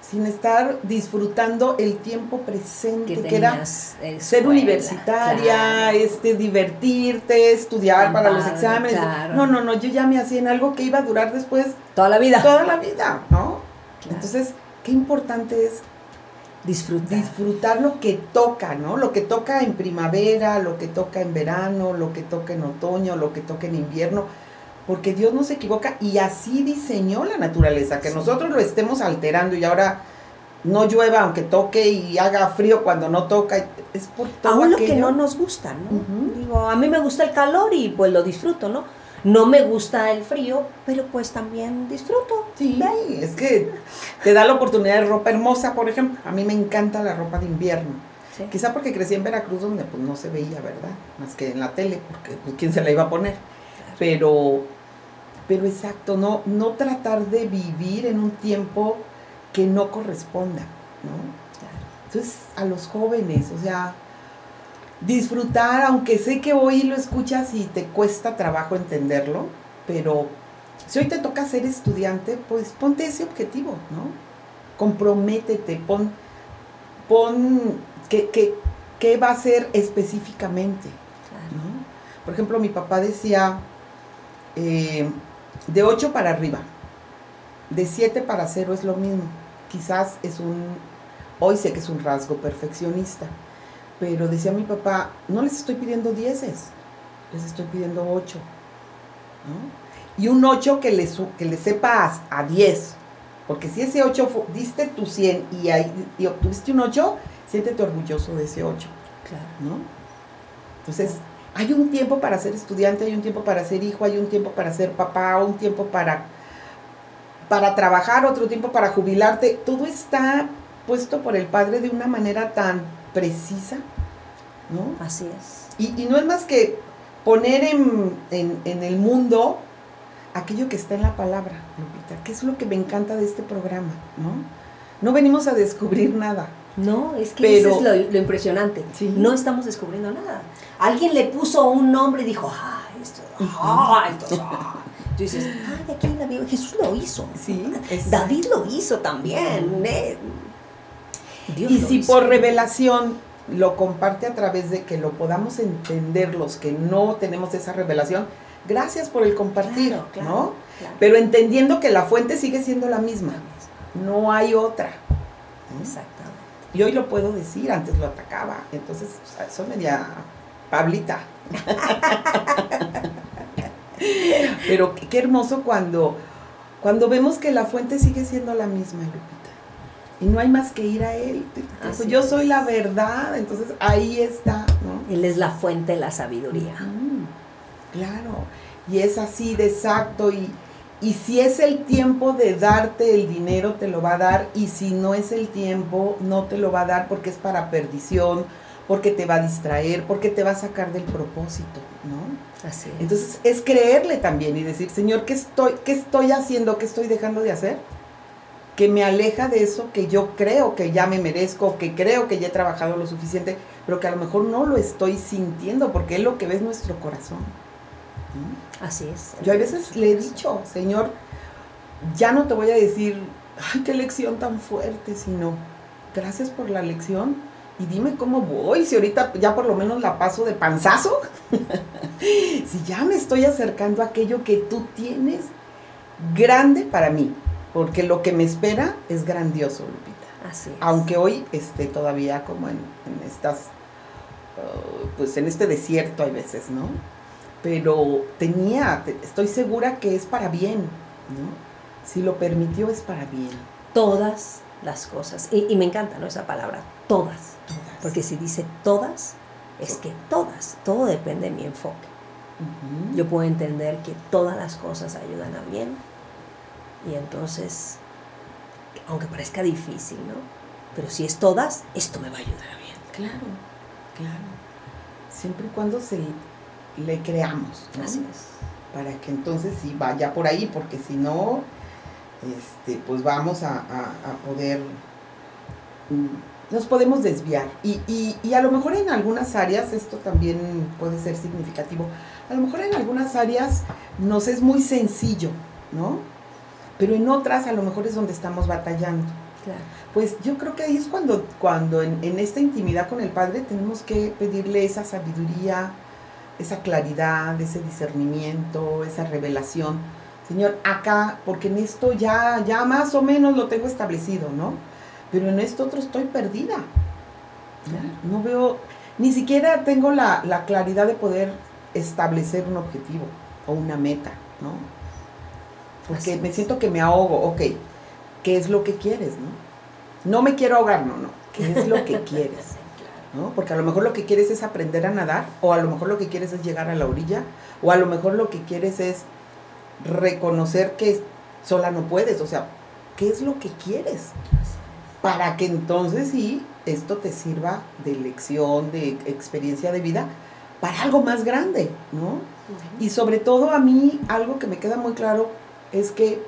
sin estar disfrutando el tiempo presente, Que que, era escuela, ser universitaria, claro. este, divertirte, estudiar Tan para los exámenes. claro. No, no, no, yo ya me hacía en algo que iba a durar después Toda la vida. toda la vida, ¿no? Claro. Entonces, qué importante es disfrutar. disfrutar lo que toca, ¿no? Lo que toca en primavera, lo que toca en verano, lo que toca en otoño, lo que toca en invierno, porque Dios no se equivoca y así diseñó la naturaleza, que Sí. nosotros lo estemos alterando y ahora no llueva aunque toque y haga frío cuando no toca, es por todo Aún lo que no nos gusta, ¿no? Digo, a mí me gusta el calor y pues lo disfruto, ¿no? No me gusta el frío, pero pues también disfruto. Sí, es que te da la oportunidad de ropa hermosa, por ejemplo. A mí me encanta la ropa de invierno. Sí. Quizá porque crecí en Veracruz donde pues no se veía, ¿verdad? Más que en la tele, porque pues, quién se la iba a poner. Pero, pero exacto, no, no tratar de vivir en un tiempo que no corresponda, ¿no? Entonces, a los jóvenes, o sea, disfrutar, aunque sé que hoy lo escuchas y te cuesta trabajo entenderlo, pero si hoy te toca ser estudiante, pues ponte ese objetivo, ¿no? Comprométete, pon, pon qué, qué- qué va a ser específicamente. Por ejemplo, mi papá decía, eh, de 8 para arriba, de 7 para 0 es lo mismo. Quizás es un, hoy sé que es un rasgo perfeccionista, pero decía mi papá, no les estoy pidiendo 10, les estoy pidiendo 8. ¿no? Y un 8 que le, que le sepas a 10, porque si ese 8 fu- diste tu 100 y, ahí, y obtuviste un 8, siéntete orgulloso de ese 8. Claro. ¿no? Entonces, hay un tiempo para ser estudiante, hay un tiempo para ser hijo, hay un tiempo para ser papá, un tiempo para, para trabajar, otro tiempo para jubilarte. Todo está puesto por el Padre de una manera tan precisa, ¿no? Así es. Y, y no es más que poner en, en- en el mundo aquello que está en la palabra, Lupita, que es lo que me encanta de este programa, ¿no? No venimos a descubrir nada. No, es que Pero- eso es lo, lo impresionante. Sí. No estamos descubriendo nada. Alguien le puso un nombre y dijo, ah, esto, ah, esto, ah". Tú dices, ay, aquí en la Biblia, Jesús lo hizo. Sí, David lo hizo también. ¿eh? Dios Y si hizo. por revelación lo comparte a través de que lo podamos entender los que no tenemos esa revelación, gracias por el compartir, Claro, claro, ¿no? claro. Pero entendiendo que la fuente sigue siendo la misma, no hay otra. ¿no? Y hoy lo puedo decir, antes lo atacaba, entonces o sea, soy media Pablita. Pero qué, qué hermoso cuando, cuando vemos que la fuente sigue siendo la misma, Lupita. Y no hay más que ir a él. Yo soy la verdad, entonces ahí está, ¿no? Él es la fuente de la sabiduría. Mm, claro, y es así de exacto y, y si es el tiempo de darte el dinero, te lo va a dar y si no es el tiempo, no te lo va a dar porque es para perdición, porque te va a distraer, porque te va a sacar del propósito, ¿no? Así es. Entonces es creerle también y decir, Señor, ¿qué estoy, qué estoy haciendo? ¿Qué estoy dejando de hacer? Que me aleja de eso que yo creo que ya me merezco, que creo que ya he trabajado lo suficiente, pero que a lo mejor no lo estoy sintiendo porque Él lo que ve es nuestro corazón. ¿no? Así es. Yo a veces le he dicho, Señor, ya no te voy a decir, ay, qué lección tan fuerte, sino, gracias por la lección y dime cómo voy, si ahorita ya por lo menos la paso de panzazo, si ya me estoy acercando a aquello que tú tienes grande para mí, porque lo que me espera es grandioso, Lupita. Así es. Aunque hoy esté todavía como en, en estas, uh, pues en este desierto hay veces, ¿no? Pero tenía, te- estoy segura que es para bien, ¿no? Si lo permitió es para bien. Todas las cosas. Y, y me encanta, ¿no? Esa palabra, todas. Todas. Porque si dice todas, es que todas, todo depende de mi enfoque. Ujú. Yo puedo entender que todas las cosas ayudan a bien y entonces, aunque parezca difícil, ¿no? Pero si es todas, esto me va a ayudar a bien. Claro, claro. Siempre y cuando se le creamos, ¿no? Así es. Para que entonces sí vaya por ahí, porque si no, este, pues vamos a, a- a poder, mm, nos podemos desviar. Y, y- y a lo mejor en algunas áreas, esto también puede ser significativo, a lo mejor en algunas áreas nos es muy sencillo, ¿no? Pero en otras a lo mejor es donde estamos batallando. Claro. Pues yo creo que ahí es cuando, cuando en, en esta intimidad con el Padre tenemos que pedirle esa sabiduría, esa claridad, ese discernimiento, esa revelación. Señor, acá, porque en esto ya, ya más o menos lo tengo establecido, ¿no? Pero en esto otro estoy perdida. ¿no? No veo, ni siquiera tengo la, la claridad de poder establecer un objetivo o una meta, ¿no? Porque me siento que me ahogo, ok, ¿qué es lo que quieres, no? No me quiero ahogar, no, no, ¿qué es lo que quieres? ¿No? Porque a lo mejor lo que quieres es aprender a nadar, o a lo mejor lo que quieres es llegar a la orilla, o a lo mejor lo que quieres es reconocer que sola no puedes, o sea, ¿qué es lo que quieres? Para que entonces sí, esto te sirva de lección, de experiencia de vida, para algo más grande, ¿no? Y sobre todo a mí algo que me queda muy claro es que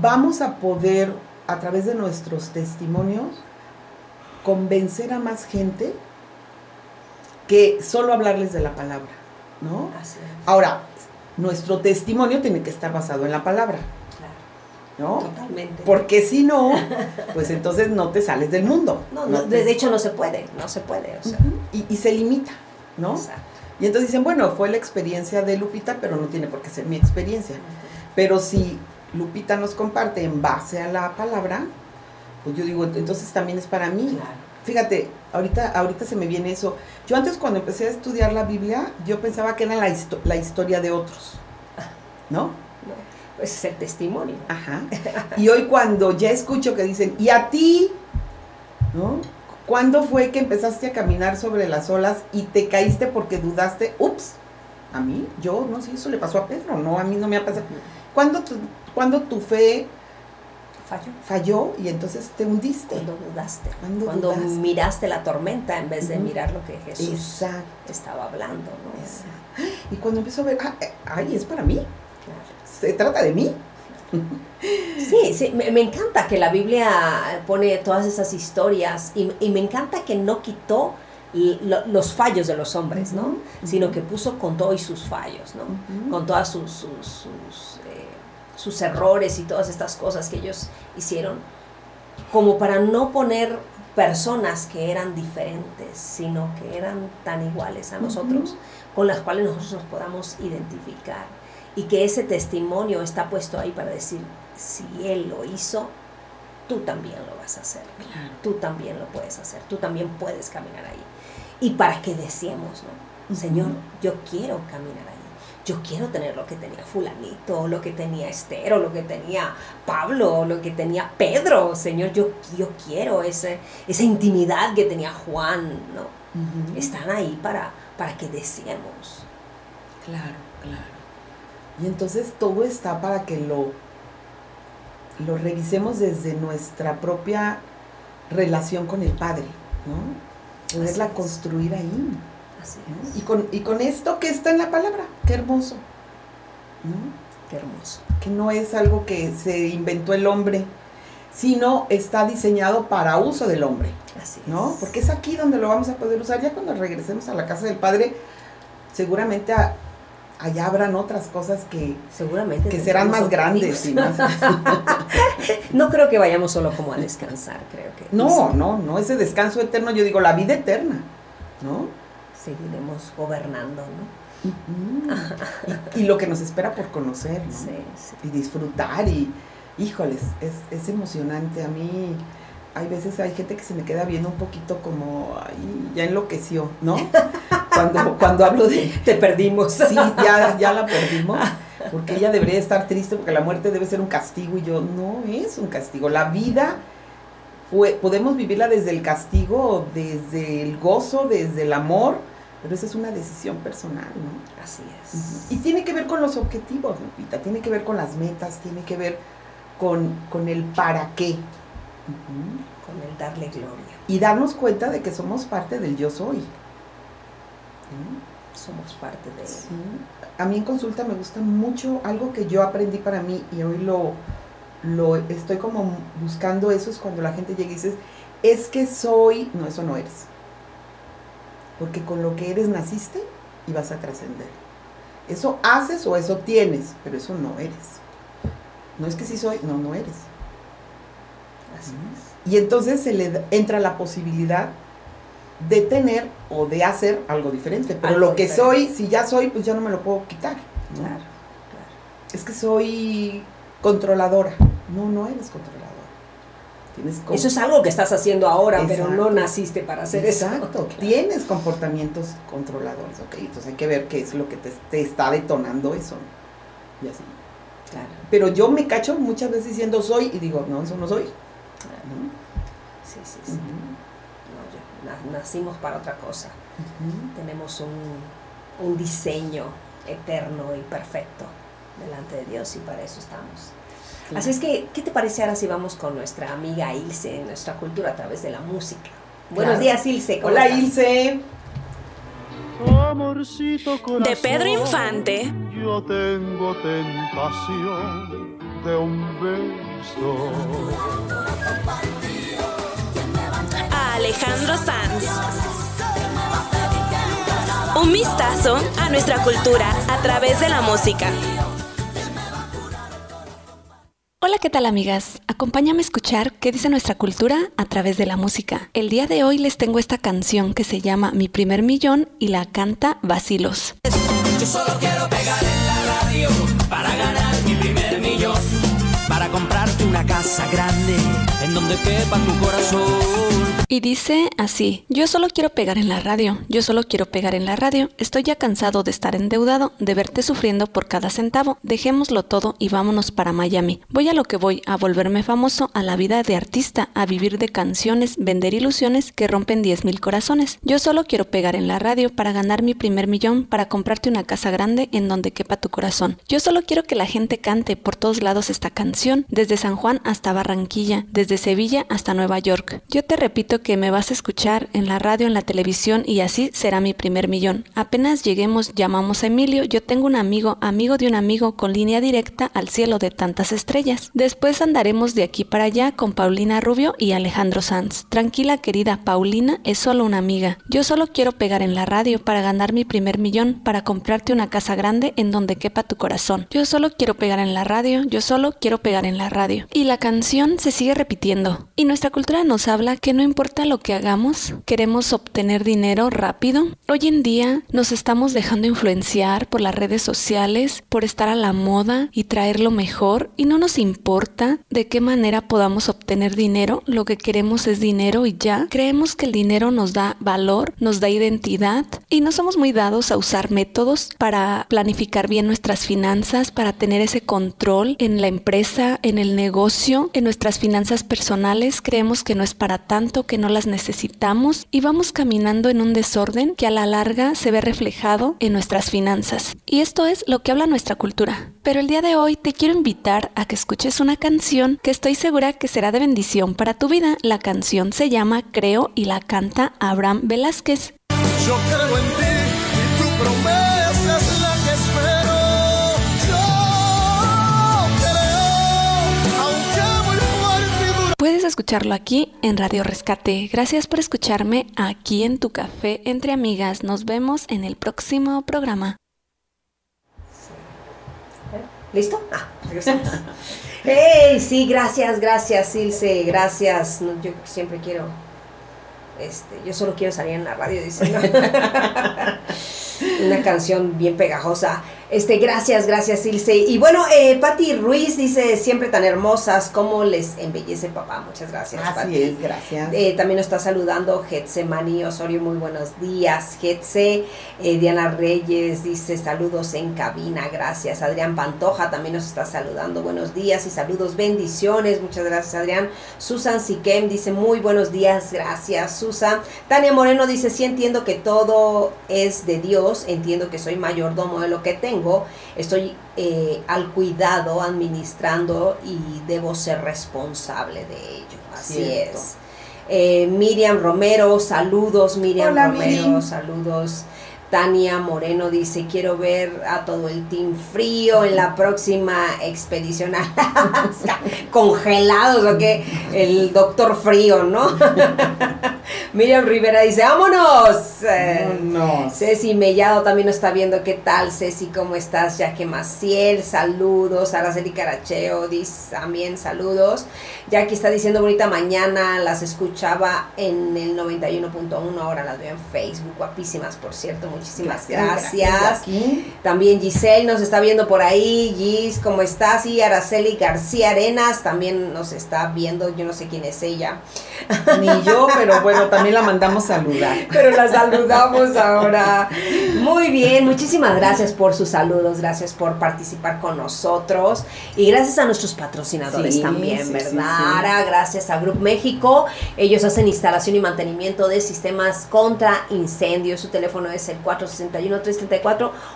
vamos a poder a través de nuestros testimonios convencer a más gente que solo hablarles de la palabra, ¿no? Así es. Ahora, nuestro testimonio tiene que estar basado en la palabra, Claro. ¿no? Totalmente. Porque si no, pues entonces no te sales del mundo. No, no, te- de hecho no se puede, no se puede. O sea, y se limita, ¿no? exacto. Y entonces dicen, bueno, fue la experiencia de Lupita, pero no tiene por qué ser mi experiencia. Pero si Lupita nos comparte en base a la palabra, pues yo digo, entonces también es para mí. Claro. Fíjate, ahorita, ahorita se me viene eso. Yo antes cuando empecé a estudiar la Biblia, yo pensaba que era la, histo- la historia de otros, ¿no? Pues es el testimonio. Ajá. Y hoy cuando ya escucho que dicen, ¿y a ti? ¿No? ¿Cuándo fue que empezaste a caminar sobre las olas y te caíste porque dudaste? Ups, a mí, yo, no sé, eso le pasó a Pedro, no, a mí no me ha pasado. ¿Cuándo tu, cuándo tu fe falló. falló y entonces te hundiste. Cuando dudaste. Cuando Cuando dudaste. miraste la tormenta en vez de mirar lo que Jesús Exacto. estaba hablando, ¿no? exacto. Y cuando empiezo a ver, ah, eh, ay, es para mí, Claro. se trata de mí. Sí, sí, me, me encanta que la Biblia pone todas esas historias y, y me encanta que no quitó lo- los fallos de los hombres, ¿no? Sino que puso con todos sus fallos, ¿no? Con todas sus, sus, sus, eh, sus errores y todas estas cosas que ellos hicieron, como para no poner personas que eran diferentes, sino que eran tan iguales a nosotros, con las cuales nosotros nos podamos identificar. Y que ese testimonio está puesto ahí para decir, si Él lo hizo, tú también lo vas a hacer. Claro. Tú también lo puedes hacer, tú también puedes caminar ahí. Y para que. Ujú. Señor, yo quiero caminar ahí. Yo quiero tener lo que tenía fulanito, lo que tenía Esther, o lo que tenía Pablo, o lo que tenía Pedro. Señor, yo, yo quiero ese, esa intimidad que tenía Juan, ¿no? Están ahí para, para que deseemos. Claro, claro. Y entonces todo está para que lo, lo revisemos desde nuestra propia relación con el Padre, ¿no? Poderla construir ahí. Así ¿no? es. Y, con, y con esto que está en la palabra, qué hermoso, ¿no? Qué hermoso. Que no es algo que se inventó el hombre, sino está diseñado para uso del hombre, Así ¿no? es. Porque es aquí donde lo vamos a poder usar. Ya cuando regresemos a la casa del Padre, seguramente a- allá habrán otras cosas que, seguramente que serán más grandes. y objetivos. más- No creo que vayamos solo como a descansar, creo que No, no, no, ese descanso eterno, yo digo la vida eterna, ¿no? Seguiremos gobernando, ¿no? y, y lo que nos espera por conocer, ¿no? Sí, sí. Y disfrutar y, híjoles, es, es emocionante. A mí, hay veces hay gente que se me queda viendo un poquito como, ay, ya enloqueció, ¿no? Cuando, cuando hablo de, Te perdimos. sí, ya, ya la perdimos, porque ella debería estar triste porque la muerte debe ser un castigo y yo, no es un castigo. La vida podemos vivirla desde el castigo, desde el gozo, desde el amor, pero esa es una decisión personal, ¿no? Así es. Y tiene que ver con los objetivos, Lupita, tiene que ver con las metas, tiene que ver con, con el para qué. Con el darle gloria. Y darnos cuenta de que somos parte del yo soy. Somos parte de Sí. A mí en consulta me gusta mucho algo que yo aprendí para mí y hoy lo, lo estoy como buscando eso es cuando la gente llega y dices, es que soy, no, eso no eres. Porque con lo que eres naciste y vas a trascender. Eso haces o eso tienes, pero eso no eres. No es que sí soy, no, no eres. Así Y entonces se le entra la posibilidad de tener o de hacer algo diferente. Pero Algo lo que diferente. soy, si ya soy, pues ya no me lo puedo quitar. ¿no? Claro, claro. Es que soy controladora. No, no eres controladora. Eso es algo que estás haciendo ahora, pero no naciste para hacer eso. Exacto. Tienes comportamientos controladores, ¿ok? Entonces hay que ver qué es lo que te, te está detonando eso. Y así. Claro, Pero yo me cacho muchas veces diciendo soy y digo, no, eso no soy. claro. ¿no? Sí, sí, sí. No, na- nacimos para otra cosa. Tenemos un, un diseño eterno y perfecto delante de Dios y para eso estamos. Claro. Así es que, ¿qué te parece ahora si vamos con nuestra amiga Ilse en nuestra cultura a través de la música? Buenos Claro. días, Ilse. ¿cómo Hola estás? Ilse. Amorcito corazón, De Pedro Infante. Yo tengo tentación de un beso. A Alejandro Sanz. Un vistazo a nuestra cultura a través de la música. Hola, ¿qué tal amigas? Acompáñame a escuchar qué dice nuestra cultura a través de la música. El día de hoy les tengo esta canción que se llama Mi primer millón y la canta Basilos. Yo solo quiero pegar en la radio para ganar mi primer millón. Para comprarte casa grande en donde quepa tu corazón. Y dice así, yo solo quiero pegar en la radio, yo solo quiero pegar en la radio, estoy ya cansado de estar endeudado, de verte sufriendo por cada centavo, dejémoslo todo y vámonos para Miami. Voy a lo que voy, a volverme famoso, a la vida de artista, a vivir de canciones, vender ilusiones que rompen 10 mil corazones. Yo solo quiero pegar en la radio para ganar mi primer millón, para comprarte una casa grande en donde quepa tu corazón. Yo solo quiero que la gente cante por todos lados esta canción, desde San Juan hasta Barranquilla, desde Sevilla hasta Nueva York. Yo te repito que me vas a escuchar en la radio, en la televisión y así será mi primer millón. Apenas lleguemos, llamamos a Emilio, yo tengo un amigo, amigo de un amigo con línea directa al cielo de tantas estrellas. Después andaremos de aquí para allá con Paulina Rubio y Alejandro Sanz. Tranquila querida, Paulina es solo una amiga. Yo solo quiero pegar en la radio para ganar mi primer millón, para comprarte una casa grande en donde quepa tu corazón. Yo solo quiero pegar en la radio, yo solo quiero pegar en la radio. Y la canción se sigue repitiendo. Y nuestra cultura nos habla que no importa lo que hagamos, queremos obtener dinero rápido. Hoy en día nos estamos dejando influenciar por las redes sociales, por estar a la moda y traer lo mejor y no nos importa de qué manera podamos obtener dinero, lo que queremos es dinero y ya. Creemos que el dinero nos da valor, nos da identidad y no somos muy dados a usar métodos para planificar bien nuestras finanzas, para tener ese control en la empresa, en el negocio, en nuestras finanzas personales. Creemos que no es para tanto, que no las necesitamos y vamos caminando en un desorden que a la larga se ve reflejado en nuestras finanzas. Y esto es lo que habla nuestra cultura. Pero el día de hoy te quiero invitar a que escuches una canción que estoy segura que será de bendición para tu vida. La canción se llama Creo y la canta Abraham Velázquez. Yo creo en ti y tu promesa Puedes escucharlo aquí en Radio Rescate. Gracias por escucharme aquí en tu café entre amigas. Nos vemos en el próximo programa. ¿Listo? Ah, regresamos. ¡Ey! Sí, gracias, gracias, Ilse, gracias. No, yo siempre quiero. Este, yo solo quiero salir en la radio diciendo una canción bien pegajosa. Este, gracias, gracias, Ilse. Y bueno, eh, Patti Ruiz dice, siempre tan hermosas, ¿cómo les embellece papá? Muchas gracias, Así Pati. es, gracias. Eh, también nos está saludando Getsemani Osorio, muy buenos días. Getse, eh, Diana Reyes dice saludos en cabina, gracias. Adrián Pantoja también nos está saludando, buenos días y saludos, bendiciones, muchas gracias Adrián. Susan Siquem dice muy buenos días, gracias Susan. Tania Moreno dice, sí entiendo que todo es de Dios, entiendo que soy mayordomo de lo que tengo, estoy eh, al cuidado, administrando y debo ser responsable de ello. Así Cierto. es. Eh, Miriam Romero, saludos Miriam Hola, Romero, saludos. Tania Moreno dice, quiero ver a todo el team frío en la próxima expedición a Alaska. Congelados, o qué? El doctor frío, ¿no? Miriam Rivera dice, vámonos. No, Ceci Mellado también nos está viendo. ¿Qué tal, Ceci? ¿Cómo estás? Jaque Maciel, saludos. Araceli Caracheo dice también saludos. Jackie está diciendo bonita mañana. Las escuchaba en el 91.1. Ahora las veo en Facebook. Guapísimas, por cierto. Muchísimas gracias. Jackie. También Giselle nos está viendo por ahí. Gis, ¿cómo estás? Y Araceli García Arenas también nos está viendo. Yo no sé quién es ella. Ni yo, pero bueno, también la mandamos saludar. Pero la saludamos ahora. Muy bien, muchísimas gracias por sus saludos, gracias por participar con nosotros y gracias a nuestros patrocinadores Sí, también, sí, ¿verdad? sí. Gracias a Group México. Ellos hacen instalación y mantenimiento de sistemas contra incendios. Su teléfono es el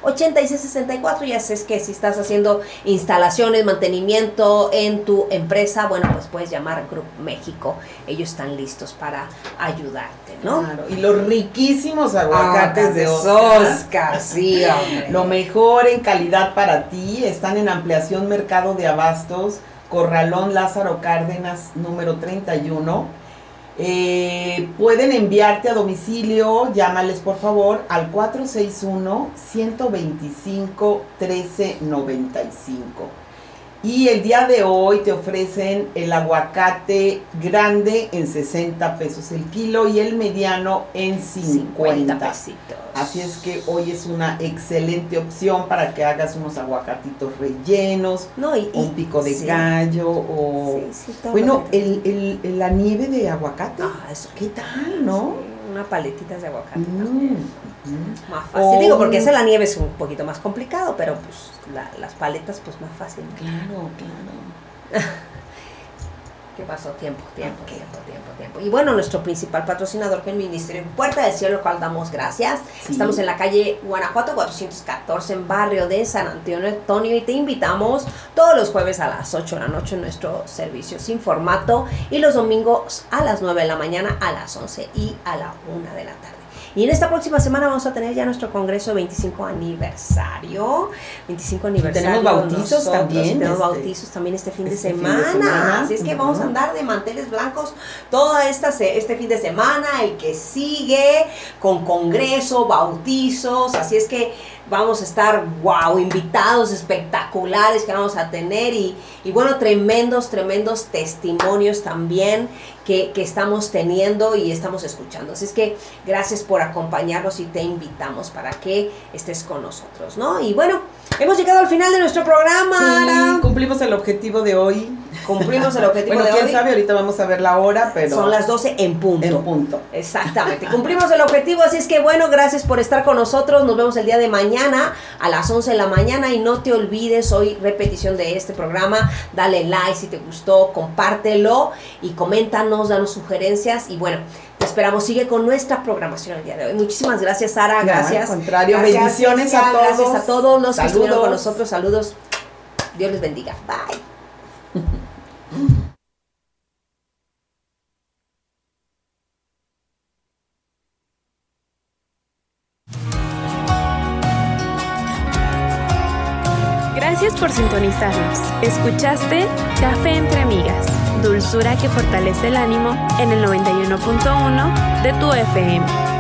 461-334-8664. Ya sabes que si estás haciendo instalaciones, mantenimiento en tu empresa, bueno, pues puedes llamar a Group México. Ellos están listos para ayudarte, ¿no? Claro, Y los riquísimos aguacates de Oscar. Oscar, sí, hombre. Lo mejor en calidad para ti. Están en ampliación Mercado de Abastos, Corralón Lázaro Cárdenas, número 31. Eh, pueden enviarte a domicilio, llámales por favor al 461-125-1395. Y el día de hoy te ofrecen el aguacate grande en 60 pesos el kilo y el mediano en 50. pesitos. Así es que hoy es una excelente opción para que hagas unos aguacatitos rellenos, No, y, un pico de sí. gallo o... Sí, sí, Bueno, el, el- la nieve de aguacate. Ah, eso. ¿Qué tal, no? Sí, una paletitas de aguacate Mm. Mm. Más fácil. O Digo, porque hacer la nieve es un poquito más complicado, pero pues la- las paletas pues más fácil. Claro, claro. ¿Qué pasó? Tiempo, tiempo, tiempo, tiempo, tiempo. Y bueno, nuestro principal patrocinador que es el Ministerio Puerta del Cielo, al cual damos gracias. Sí. Estamos en la calle Guanajuato 414, en barrio de San Antonio Antonio, y te invitamos todos los jueves a las 8 de la noche en nuestro servicio sin formato y los domingos a las 9 de la mañana, a las 11 y a la 1 de la tarde. Y en esta próxima semana vamos a tener ya nuestro congreso 25 aniversario. 25 aniversario. tenemos bautizos nosotros, también, Tenemos este, bautizos también este fin de este fin de semana. Así es que vamos a andar de manteles blancos toda esta este fin de semana, el que sigue, con congreso, bautizos. Así es que vamos a estar, wow, invitados espectaculares que vamos a tener y, y bueno, tremendos, tremendos testimonios también que, que estamos teniendo y estamos escuchando. Así es que gracias por acompañarnos y te invitamos para que estés con nosotros, ¿no? Y bueno, hemos llegado al final de nuestro programa. Ara. Cumplimos el objetivo de hoy. Cumplimos el objetivo Bueno, de quién hoy. sabe, ahorita vamos a ver la hora, pero Son las 12 en punto. en punto. Exactamente, cumplimos el objetivo, así es que bueno, gracias por estar con nosotros, nos vemos el día de mañana a las 11 de la mañana y no te olvides, hoy repetición de este programa, dale like si te gustó, compártelo y coméntanos, danos sugerencias y bueno, te esperamos, sigue con nuestra programación el día de hoy. Muchísimas gracias Sara, No, gracias. al contrario, Gracias, bendiciones a Cecilia, Gracias todos. a todos los que estuvieron con Saludos. nosotros, saludos, Dios les bendiga, bye. por sintonizarnos. Escuchaste Café entre Amigas, dulzura que fortalece el ánimo en el 91.1 de tu FM.